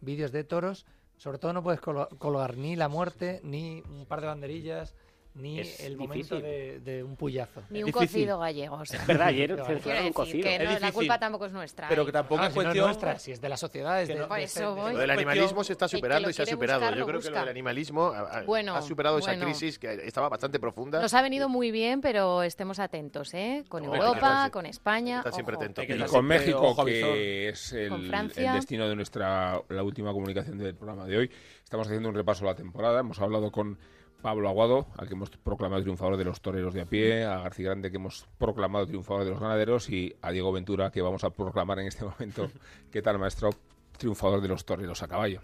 vídeos de toros, sobre todo no puedes colga- colgar ni la muerte, ni un par de banderillas, ni Es el momento de, de un puyazo. Ni un cocido gallego. o sea. Es verdad, ayer un cocido. que Es no, la difícil. culpa tampoco es nuestra. Pero ¿eh? que tampoco Ah, es si no es cuestión... nuestra, si es de la sociedad, es de, no- Por de- eso de- voy. Lo del animalismo se está superando y se ha superado. buscar, Yo creo que lo del animalismo ha, ha- Bueno, ha superado esa crisis que estaba bastante profunda. Nos ha venido muy bien, pero estemos atentos, ¿eh? Con Europa, con España. Está siempre ojo. atento. Hay que Y con México, que es el, destino de nuestra la última comunicación del programa de hoy. Estamos haciendo un repaso a la temporada. Hemos hablado con Pablo Aguado, al que hemos proclamado triunfador de los toreros de a pie, a García Grande, que hemos proclamado triunfador de los ganaderos, y a Diego Ventura, que vamos a proclamar en este momento, ¿qué tal, maestro? Triunfador de los toreros a caballo.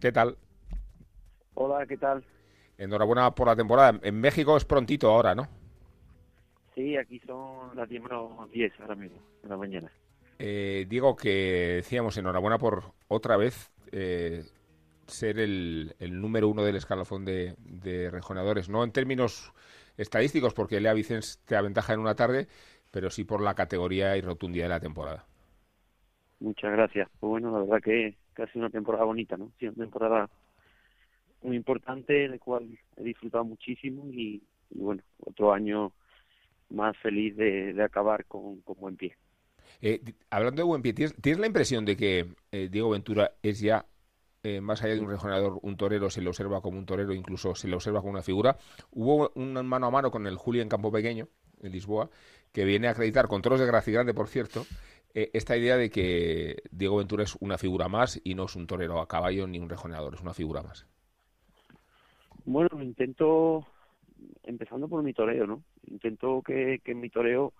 ¿Qué tal? Hola, ¿qué tal? Enhorabuena por la temporada. En México es prontito ahora, ¿no? Sí, aquí son las 10 menos 10 ahora mismo, de la mañana. Eh, Diego, que decíamos enhorabuena por otra vez eh, ser el, el número uno del escalafón de, de rejoneadores. No en términos estadísticos, porque Lea Vicens te aventaja en una tarde, pero sí por la categoría y rotundidad de la temporada. Muchas gracias. Pues bueno, la verdad que, que ha sido una temporada bonita, ¿no? Sí, una temporada muy importante, de cual he disfrutado muchísimo y, y bueno, otro año más feliz de, de acabar con, con buen pie. Eh, hablando de buen pie, ¿tienes, tienes la impresión de que eh, Diego Ventura es ya, eh, más allá de un rejoneador, un torero, se le observa como un torero, incluso se le observa como una figura? Hubo un mano a mano con el Juli en Campo Pequeño, en Lisboa, que viene a acreditar, con toros de Gracia Grande, por cierto, eh, esta idea de que Diego Ventura es una figura más y no es un torero a caballo ni un rejoneador, es una figura más. Bueno, intento, empezando por mi toreo, ¿no? Intento que, que mi toreo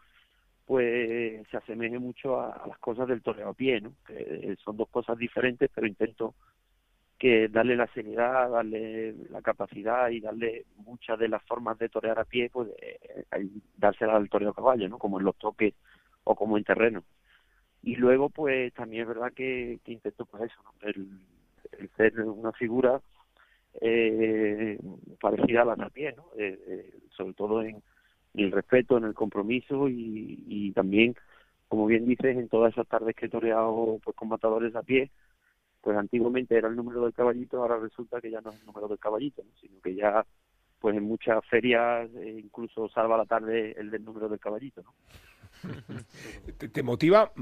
pues se asemeje mucho a, las cosas del toreo a pie, ¿no? Que son dos cosas diferentes, pero intento que darle la seriedad, darle la capacidad y darle muchas de las formas de torear a pie, pues eh, dárselas al toreo a caballo, ¿no? Como en los toques o como en terreno. Y luego, pues también es verdad que, intento pues eso, el, ser una figura eh, parecida a la pie, ¿no? Eh, eh, sobre todo en, en el respeto, en el compromiso y, y también, como bien dices, en todas esas tardes que he toreado pues, con matadores a pie, pues antiguamente era el número del caballito, ahora resulta que ya no es el número del caballito, ¿no? sino que ya pues en muchas ferias eh, incluso salva la tarde el del número del caballito, ¿no? ¿Te, te motiva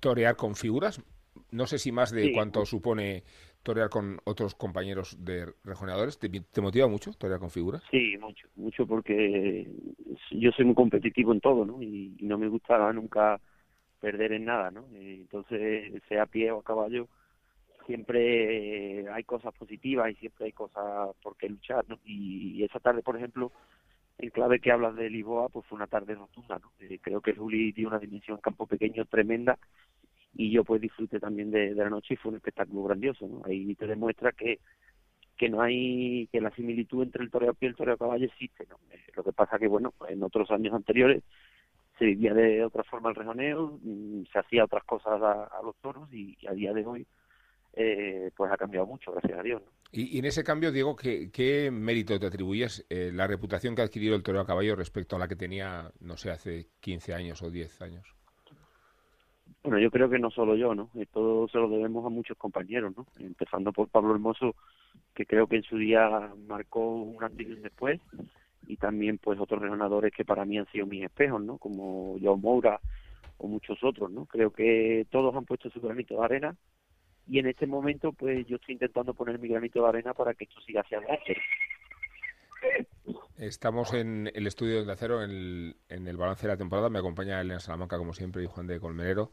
torear con figuras? No sé si más de Sí. cuánto supone torear con otros compañeros de rejoneadores? ¿Te, te motiva mucho torear con figuras? Sí, mucho, mucho porque yo soy muy competitivo en todo, ¿no? Y, y no me gusta nunca perder en nada, ¿no? Y entonces, sea a pie o a caballo, siempre eh, hay cosas positivas y siempre hay cosas por qué luchar, ¿no? Y, esa tarde, por ejemplo, en clave que hablas de Lisboa, pues fue una tarde rotunda, ¿no? Eh, creo que Juli dio una dimensión en campo pequeño tremenda y yo pues disfruté también de, la noche y fue un espectáculo grandioso, ¿no? Ahí te demuestra que que no hay que la similitud entre el toreo a pie y el toreo caballo existe, ¿no? Eh, lo que pasa que bueno, en otros años anteriores se vivía de otra forma el rejoneo, mm, se hacía otras cosas a, a los toros y a día de hoy eh, pues ha cambiado mucho, gracias a Dios. ¿no? Y, y en ese cambio, Diego, ¿qué, qué mérito te atribuyes eh, la reputación que ha adquirido el toreo a caballo respecto a la que tenía, no sé, hace 15 años o 10 años? Bueno, yo creo que no solo yo, ¿no? Esto se lo debemos a muchos compañeros, ¿no? Empezando por Pablo Hermoso, que creo que en su día marcó un antes y un después, y también pues otros ganadores que para mí han sido mis espejos, ¿no? Como Joao Moura o muchos otros, ¿no? Creo que todos han puesto su granito de arena y en este momento pues yo estoy intentando poner mi granito de arena para que esto siga hacia adelante. Estamos en el estudio de Acero, en el, en el balance de la temporada. Me acompaña Elena Salamanca, como siempre, y Juan de Colmenero,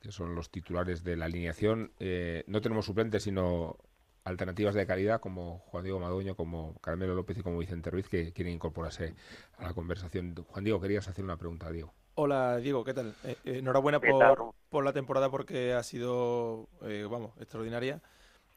que son los titulares de la alineación. Eh, no tenemos suplentes, sino alternativas de calidad, como Juan Diego Madueño, como Carmelo López y como Vicente Ruiz, que quieren incorporarse a la conversación. Juan Diego, querías hacer una pregunta, Diego. Hola Diego, ¿qué tal? Eh, eh, enhorabuena ¿Qué tal? por, por la temporada porque ha sido, eh, vamos, extraordinaria.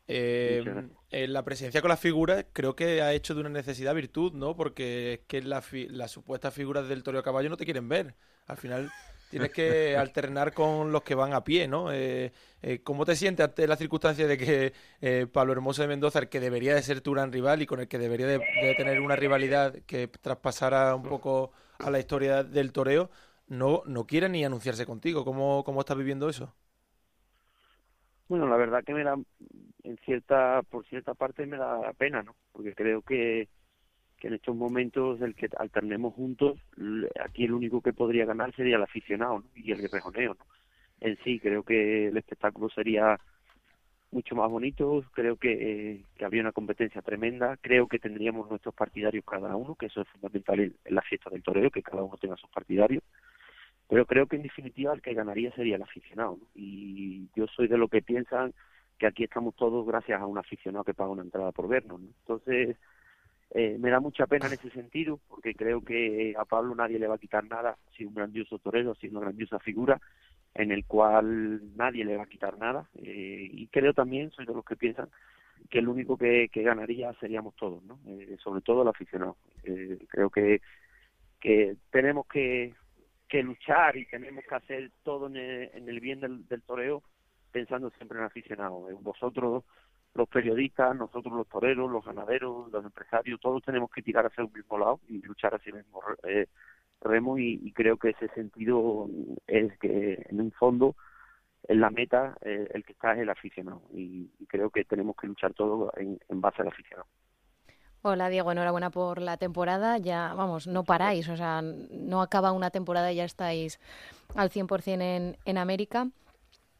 Eh, en la presencia con las figuras creo que ha hecho de una necesidad virtud, ¿no? Porque es que la las supuestas figuras del toreo caballo no te quieren ver. Al final tienes que alternar con los que van a pie, ¿no? Eh, eh, ¿Cómo te sientes ante la circunstancia de que Pablo Hermoso de Mendoza, el que debería de ser tu gran rival y con el que debería de, de tener una rivalidad que traspasara un poco a la historia del toreo, no, no quiere ni anunciarse contigo? ¿Cómo, cómo estás viviendo eso? Bueno, la verdad que me da, en cierta, por cierta parte me da pena, ¿no? Porque creo que, que en estos momentos el que alternemos juntos, aquí el único que podría ganar sería el aficionado. Y el rejoneo, ¿no? En sí, creo que el espectáculo sería mucho más bonito, creo que, que habría una competencia tremenda, creo que tendríamos nuestros partidarios cada uno, que eso es fundamental en, en la fiesta del toreo, que cada uno tenga sus partidarios, pero creo que en definitiva el que ganaría sería el aficionado. Y yo soy de lo que piensan que aquí estamos todos gracias a un aficionado que paga una entrada por vernos, ¿no? Entonces, eh, me da mucha pena en ese sentido, porque creo que a Pablo nadie le va a quitar nada, sido un grandioso torero, sido una grandiosa figura, en el cual nadie le va a quitar nada, eh, y creo también, soy de los que piensan que el único que, que ganaría seríamos todos, ¿no? Eh, sobre todo el aficionado. Eh, creo que, que tenemos que, que luchar y tenemos que hacer todo en el, en el bien del, del toreo pensando siempre en el aficionado. Vosotros, los periodistas, nosotros los toreros, los ganaderos, los empresarios, todos tenemos que tirar hacia un mismo lado y luchar hacia el mismo eh, remo y, creo que ese sentido es que en un fondo en la meta eh, el que está es el aficionado y, creo que tenemos que luchar todos en, en base al aficionado. Hola Diego, enhorabuena por la temporada. Ya, vamos, no paráis, o sea, no acaba una temporada y ya estáis al 100% en, en América.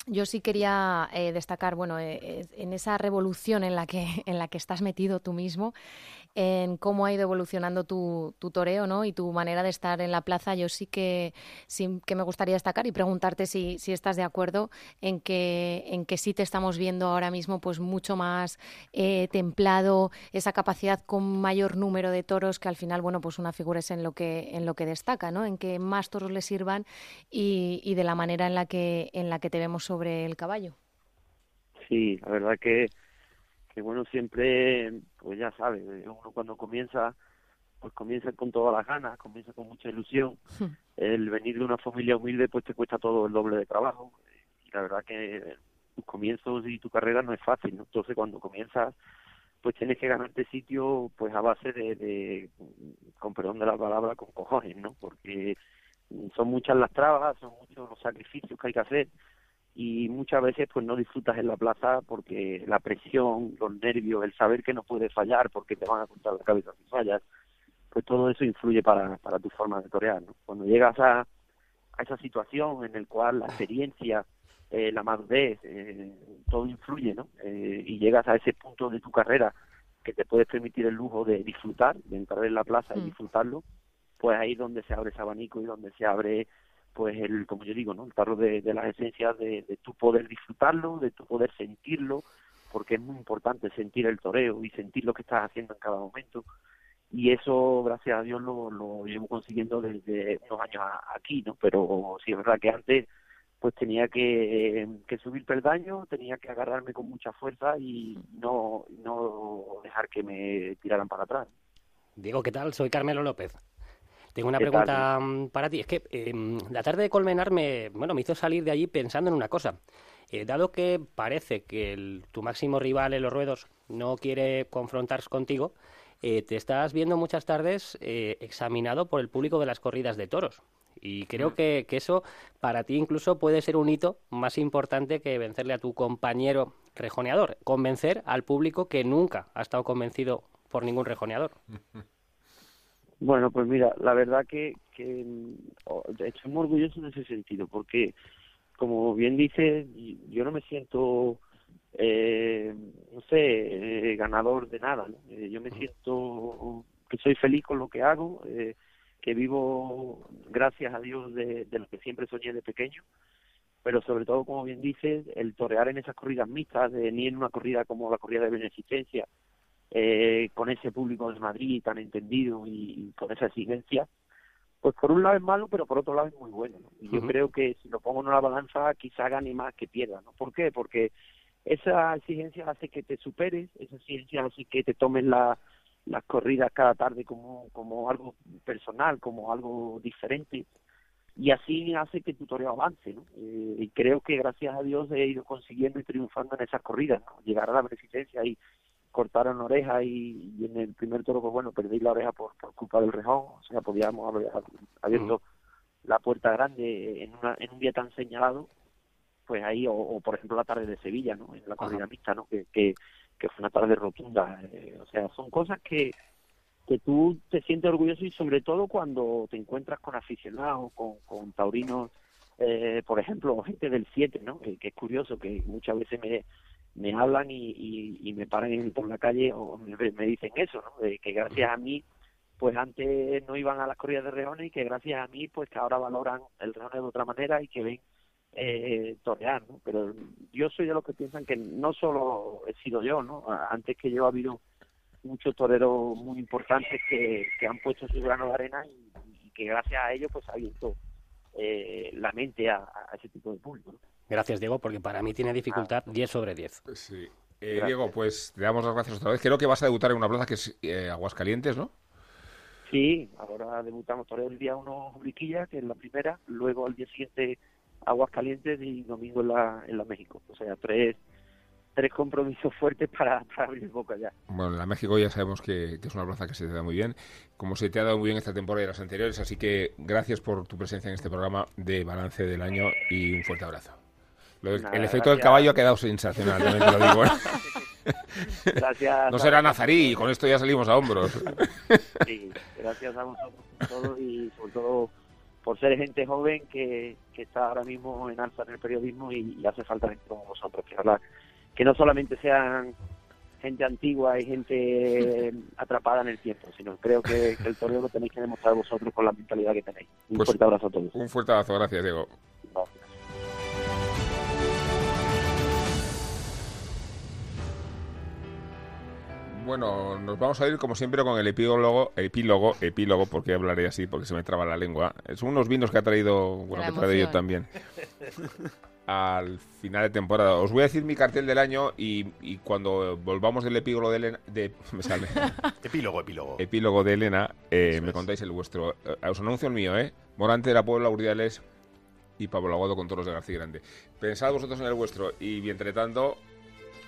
Yo sí quería eh, destacar, bueno, eh, eh, en esa revolución en la que en la que estás metido tú mismo, en cómo ha ido evolucionando tu, tu toreo, ¿no? Y tu manera de estar en la plaza. Yo sí que sí que me gustaría destacar y preguntarte si, estás de acuerdo en que en que sí te estamos viendo ahora mismo, pues mucho más eh, templado, esa capacidad con mayor número de toros que al final, bueno, pues una figura es en lo que en lo que destaca, ¿no? En que más toros le sirvan y, y de la manera en la que en la que te vemos sobre el caballo. Sí, la verdad que, que bueno, siempre, pues ya sabes, uno cuando comienza, pues comienza con todas las ganas, comienza con mucha ilusión. El venir de una familia humilde, pues te cuesta todo el doble de trabajo. Y la verdad que tus comienzos y tu carrera no es fácil, ¿no? Entonces cuando comienzas, pues tienes que ganarte sitio, pues a base de, de con perdón de la palabra, con cojones, ¿no? Porque son muchas las trabas, son muchos los sacrificios que hay que hacer y muchas veces pues no disfrutas en la plaza porque la presión, los nervios, el saber que no puedes fallar porque te van a cortar la cabeza si fallas, pues todo eso influye para, para tu forma de torear, ¿no? Cuando llegas a, a esa situación en el cual la experiencia eh, la madurez, eh, todo influye, ¿no? Eh, y llegas a ese punto de tu carrera que te puedes permitir el lujo de disfrutar, de entrar en la plaza y Mm. disfrutarlo, pues ahí es donde se abre ese abanico y donde se abre, pues el, como yo digo, ¿no? El tarro de, de las esencias de, de tu poder disfrutarlo, de tu poder sentirlo, porque es muy importante sentir el toreo y sentir lo que estás haciendo en cada momento. Y eso, gracias a Dios, lo, lo llevo consiguiendo desde unos años aquí, ¿no? Pero sí es verdad que antes pues tenía que, que subir peldaños, tenía que agarrarme con mucha fuerza y no, no dejar que me tiraran para atrás. Diego, ¿qué tal? Soy Carmelo López. Tengo una ¿Qué pregunta mm, para ti. Es que eh, la tarde de Colmenar me, bueno, me hizo salir de allí pensando en una cosa. Eh, dado que parece que el- tu máximo rival en los ruedos no quiere confrontarse contigo, eh, te estás viendo muchas tardes eh, examinado por el público de las corridas de toros. Y creo que, que eso para ti incluso puede ser un hito más importante que vencerle a tu compañero rejoneador. Convencer al público que nunca ha estado convencido por ningún rejoneador. Bueno, pues mira, la verdad que, que hecho, muy orgulloso en ese sentido, porque como bien dices, yo no me siento, eh, no sé, eh, ganador de nada. ¿no? Eh, yo me siento que soy feliz con lo que hago, eh, que vivo, gracias a Dios, de, de lo que siempre soñé de pequeño, pero sobre todo, como bien dices, el torear en esas corridas mixtas, de, ni en una corrida como la corrida de beneficencia, eh, con ese público de Madrid tan entendido y, y con esa exigencia, pues por un lado es malo, pero por otro lado es muy bueno. ¿no? Y yo creo que si lo pongo en una balanza, quizá gane más que pierda. ¿no? ¿Por qué? Porque esa exigencia hace que te superes, esa exigencia hace que te tomes la- las corridas cada tarde como, como algo personal, como algo diferente. Y así hace que tu toreo avance, ¿no? Eh, y creo que gracias a Dios he ido consiguiendo y triunfando en esas corridas, ¿no? Llegar a la beneficencia y cortaron oreja y, y en el primer toro, pues bueno, perdí la oreja por, por culpa del rejón, o sea, podíamos haber abierto la puerta grande en, una, en un día tan señalado, pues ahí, o, o, por ejemplo la tarde de Sevilla, ¿no? En la corrida mixta, ¿no? Que, que, que fue una tarde rotunda, eh, o sea, son cosas que, que tú te sientes orgulloso y sobre todo cuando te encuentras con aficionados, con, con taurinos, eh, por ejemplo, gente del 7, ¿no? Que es curioso que muchas veces me, me hablan y, me paran por la calle o me, dicen eso, ¿no? De que gracias a mí, pues antes no iban a las corridas de rejones y que gracias a mí, pues que ahora valoran el rejón de otra manera y que ven eh, torear, ¿no? Pero yo soy de los que piensan que no solo he sido yo, ¿no? Antes que yo ha habido muchos toreros muy importantes que, han puesto su grano de arena y, que gracias a ellos pues ha abierto eh, la mente a, ese tipo de público. Gracias, Diego, porque para mí tiene dificultad 10 sobre 10. Sí. Eh, Diego, pues te damos las gracias otra vez. Creo que vas a debutar en una plaza que es eh, Aguascalientes, ¿no? Sí, ahora debutamos toreo el día 1 Briquilla, que es la primera, luego al día siguiente Aguas Calientes y domingo en la, en la México. O sea, tres, tres compromisos fuertes para, para abrir boca ya. Bueno, en la México ya sabemos que, que es una plaza que se te da muy bien, como se te ha dado muy bien esta temporada y las anteriores, así que gracias por tu presencia en este programa de balance del año y un fuerte abrazo. Nada, el efecto del gracias. caballo ha quedado sensacional, también te lo digo. ¿eh? Gracias. No será nazarí, con esto ya salimos a hombros. Sí, gracias a vosotros por todo y sobre todo por ser gente joven que, que está ahora mismo en alza en el periodismo y, y hace falta gente como vosotros, que, hablar, que no solamente sean gente antigua y gente atrapada en el tiempo, sino creo que, que el toreo lo tenéis que demostrar vosotros con la mentalidad que tenéis. Un Pues, fuerte abrazo a todos. Un fuerte abrazo, gracias, Diego. Bueno, nos vamos a ir como siempre con el epílogo, epílogo, epílogo, porque hablaré así porque se me traba la lengua. Son unos vinos que ha traído, bueno, La que he traído yo también. Al final de temporada. Os voy a decir mi cartel del año y, y cuando volvamos del epílogo de Elena, de, me sale. Epílogo, epílogo. epílogo de Elena, eh, me contáis el vuestro. Eh, os anuncio el mío, ¿eh? Morante de la Puebla, Urdiales y Pablo Aguado con toros de García Grande. Pensad vosotros en el vuestro y mientras tanto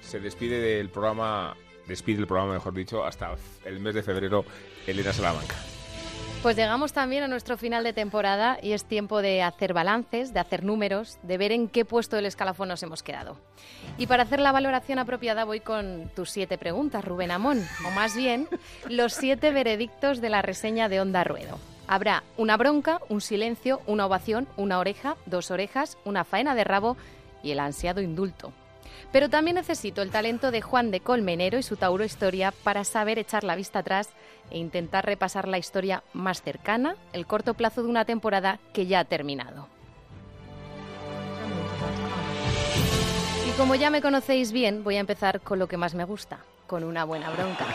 se despide del programa, despide el programa, mejor dicho, hasta el mes de febrero, Elena Salamanca. Pues llegamos también a nuestro final de temporada y es tiempo de hacer balances, de hacer números, de ver en qué puesto del escalafón nos hemos quedado. Y para hacer la valoración apropiada voy con tus siete preguntas, Rubén Amón, o más bien los siete veredictos de la reseña de Onda Ruedo. Habrá una bronca, un silencio, una ovación, una oreja, dos orejas, una faena de rabo y el ansiado indulto. Pero también necesito el talento de Juan de Colmenero y su Tauro Historia para saber echar la vista atrás e intentar repasar la historia más cercana, el corto plazo de una temporada que ya ha terminado. Y como ya me conocéis bien, voy a empezar con lo que más me gusta, con una buena bronca.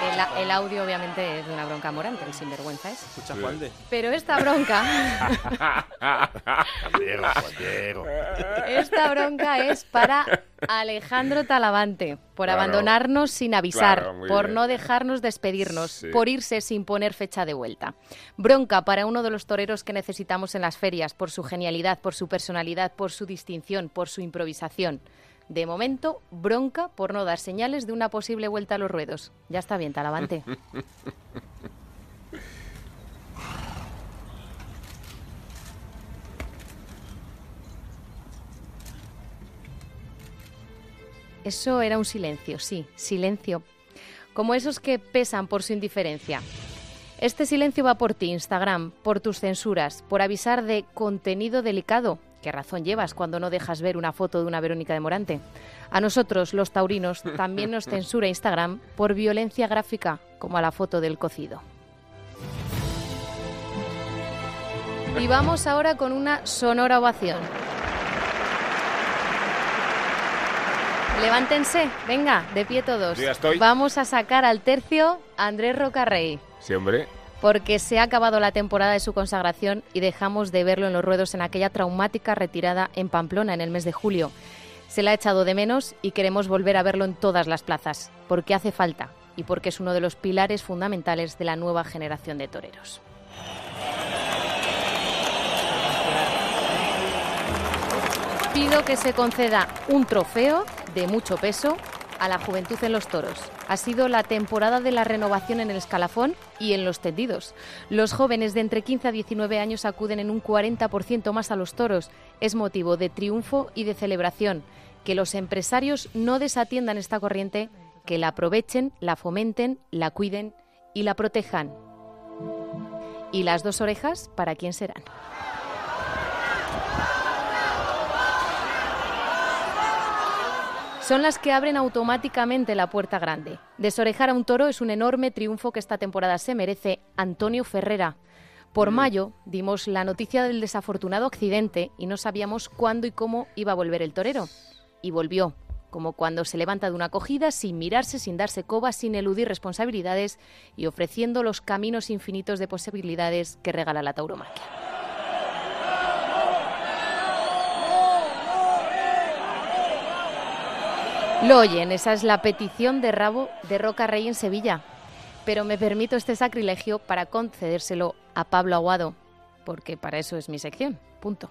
El, el audio obviamente es de una bronca morante, el sinvergüenza es. Escucha, Juan de. Pero esta bronca, Diego, Juan Diego. esta bronca es para Alejandro Talavante, por Claro. abandonarnos sin avisar, Claro, por bien. no dejarnos despedirnos, Sí. por irse sin poner fecha de vuelta. Bronca para uno de los toreros que necesitamos en las ferias, por su genialidad, por su personalidad, por su distinción, por su improvisación. De momento, bronca por no dar señales de una posible vuelta a los ruedos. Ya está bien, Talavante. Eso era un silencio, sí, silencio. Como esos que pesan por su indiferencia. Este silencio va por ti, Instagram, por tus censuras, por avisar de contenido delicado. ¿Qué razón llevas cuando no dejas ver una foto de una Verónica de Morante? A nosotros, los taurinos, también nos censura Instagram por violencia gráfica, como a la foto del cocido. Y vamos ahora con una sonora ovación. Levántense, venga, de pie todos. Ya estoy. Vamos a sacar al tercio a Andrés Rocarrey, Sí, hombre. Porque se ha acabado la temporada de su consagración y dejamos de verlo en los ruedos en aquella traumática retirada en Pamplona en el mes de julio. Se le ha echado de menos y queremos volver a verlo en todas las plazas, porque hace falta y porque es uno de los pilares fundamentales de la nueva generación de toreros. Pido que se conceda un trofeo de mucho peso a la juventud en los toros. Ha sido la temporada de la renovación en el escalafón y en los tendidos. Los jóvenes de entre 15 a 19 años acuden en un 40% más a los toros. Es motivo de triunfo y de celebración. Que los empresarios no desatiendan esta corriente, que la aprovechen, la fomenten, la cuiden y la protejan. ¿Y las dos orejas para quién serán? Son las que abren automáticamente la puerta grande. Desorejar a un toro es un enorme triunfo que esta temporada se merece Antonio Ferrera. Por mayo dimos la noticia del desafortunado accidente y no sabíamos cuándo y cómo iba a volver el torero. Y volvió, como cuando se levanta de una acogida sin mirarse, sin darse coba, sin eludir responsabilidades y ofreciendo los caminos infinitos de posibilidades que regala la tauromaquia. Lo oyen, esa es la petición de rabo de Roca Rey en Sevilla. Pero me permito este sacrilegio para concedérselo a Pablo Aguado, porque para eso es mi sección. Punto.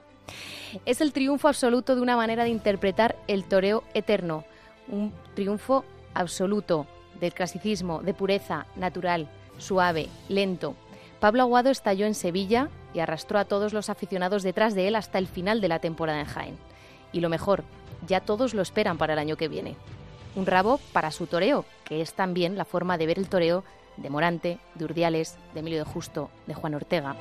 Es el triunfo absoluto de una manera de interpretar el toreo eterno. Un triunfo absoluto del clasicismo, de pureza, natural, suave, lento. Pablo Aguado estalló en Sevilla y arrastró a todos los aficionados detrás de él hasta el final de la temporada en Jaén. Y lo mejor, ya todos lo esperan para el año que viene. Un rabo para su toreo, que es también la forma de ver el toreo de Morante, de Urdiales, de Emilio de Justo, de Juan Ortega.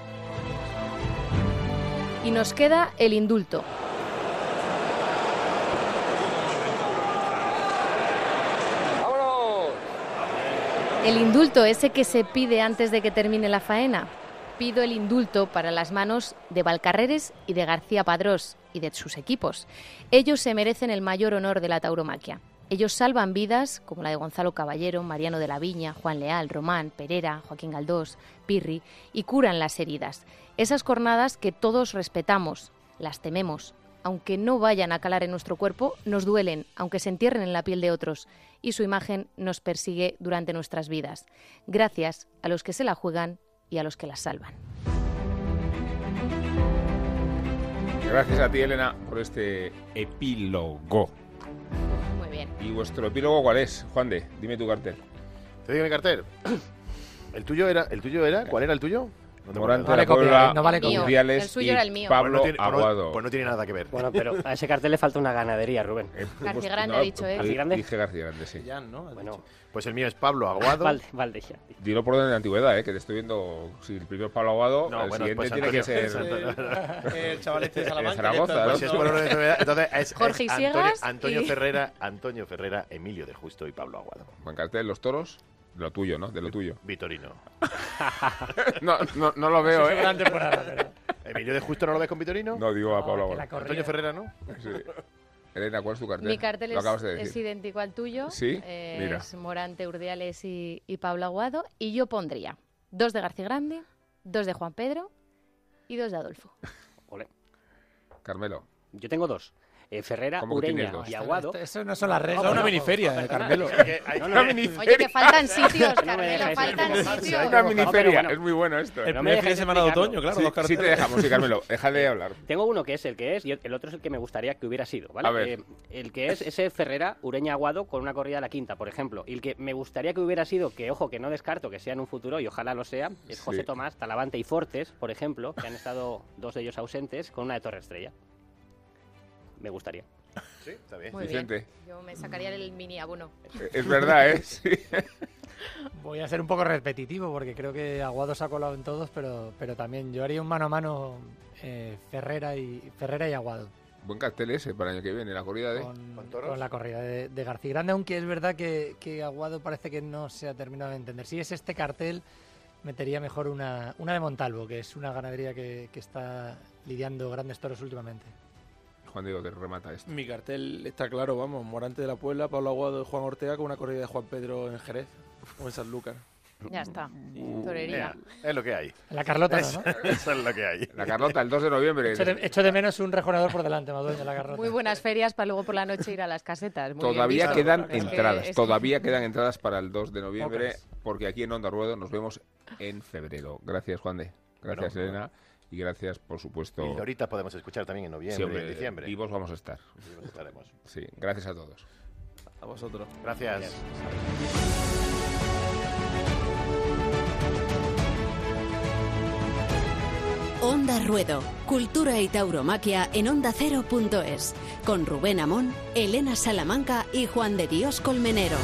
Y nos queda el indulto. El indulto, ese que se pide antes de que termine la faena. Pido el indulto para las manos de Valcarreres y de García Padrós y de sus equipos. Ellos se merecen el mayor honor de la tauromaquia. Ellos salvan vidas, como la de Gonzalo Caballero, Mariano de la Viña, Juan Leal, Román, Perera, Joaquín Galdós, Pirri, y curan las heridas. Esas jornadas que todos respetamos, las tememos, aunque no vayan a calar en nuestro cuerpo, nos duelen, aunque se entierren en la piel de otros, y su imagen nos persigue durante nuestras vidas. Gracias a los que se la juegan y a los que la salvan. Gracias a ti, Elena, por este epílogo. Muy bien. ¿Y vuestro epílogo cuál es? Juan de, dime tu cartel. Te digo mi cartel. ¿El tuyo era? ¿El tuyo era? ¿Cuál era el tuyo? Morante vale de la Puebla, ¿eh? no vale. Urdiales El suyo y era el mío. Pablo Pues no tiene- pues no- Aguado. pues no tiene nada que ver. Bueno, pero a ese cartel le falta una ganadería, Rubén. García Grande no, ha dicho, ¿eh? di- Grande? Dije García Grande, sí. Ya, ¿no? Bueno. Pues el mío es Pablo Aguado. Valde, Valde ya. Dilo por orden de antigüedad, ¿eh? que te estoy viendo. Si el primero es Pablo Aguado, No, el bueno, siguiente pues tiene que ser. El chaval este de Salamanca. Zaragoza. ¿no? Pues si es por orden de antigüedad, entonces es, es Jorge Antonio, Isiegas Antonio y- Ferrera, Antonio Ferrera, Emilio de Justo y Pablo Aguado. Buen cartel, los toros. De lo tuyo, ¿no? De lo tuyo. Vitorino. no, no, no lo veo, ¿eh? gran temporada, pero- ¿Emilio de Justo no lo ves con Vitorino? No, digo a Pablo Aguado. Antonio Ferrera no. Sí. Elena, ¿cuál es tu cartel? Mi cartel Lo es, idéntico al tuyo. Sí, Eh, mira. Es Morante, Urdiales y, y Pablo Aguado. Y yo pondría dos de García Grande, dos de Juan Pedro y dos de Adolfo. Ole. Carmelo. Yo tengo dos. Eh, Ferrera, ¿Cómo que Ureña y Aguado. Eso no son las reglas. Eso es una No, miniferia. Carmelo. No, no, Oye, que faltan sitios, No me Carmelo, faltan sitios. Una No, miniferia. Es muy bueno esto. El ¿eh? No me primer fin de semana de otoño, claro, Sí, te dejamos, sí, Carmelo. Déjale de hablar. Tengo uno que es el que es y el otro es el que me gustaría que hubiera sido, ¿vale? A ver. Eh, el que es ese Ferrera, Ureña Aguado con una corrida a la quinta, por ejemplo. Y el que me gustaría que hubiera sido, que ojo, que no descarto que sea en un futuro y ojalá lo sea, es José Sí. Tomás, Talavante y Fortes, por ejemplo, que han estado dos de ellos ausentes, con una de Torre Estrella. Me gustaría. Sí, está bien. Muy Vicente. bien. Yo me sacaría el mini abono. Es verdad, ¿eh? Sí. Voy a ser un poco repetitivo porque creo que Aguado se ha colado en todos, pero, pero también yo haría un mano a mano eh, Ferrera, y, Ferrera y Aguado. Buen cartel ese para el año que viene, la corrida de... Con, ¿Con toros? con la corrida de, de García Grande, aunque es verdad que, que Aguado parece que no se ha terminado de entender. Si es este cartel, metería mejor una, una de Montalvo, que es una ganadería que, que está lidiando grandes toros últimamente. Juan Diego te remata esto. Mi cartel está claro, vamos. Morante de la Puebla, Pablo Aguado y Juan Ortega con una corrida de Juan Pedro en Jerez o en Sanlúcar. Ya está. Torería. Es lo que hay. La Carlota, Es- ¿no? Eso es lo que hay. La Carlota, el 2 de noviembre. Echo de, echo de menos un rejoneador por delante, la Carlota. Muy buenas ferias para luego por la noche ir a las casetas. Muy bien Todavía quedan que- entradas, es que- todavía quedan entradas para el 2 de noviembre, Pocas. porque aquí en Onda Ruedo nos vemos en febrero. Gracias, Juan de. Gracias, Bueno, Elena. Y gracias, por supuesto. Y ahorita podemos escuchar también en noviembre Sí, hombre, en diciembre. Vivos vamos a estar. Vivos estaremos. Sí, gracias a todos. A vosotros. Gracias. Onda Ruedo, Cultura y Tauromaquia en Onda Cero.es, con Rubén Amón, Elena Salamanca y Juan de Dios Colmenero.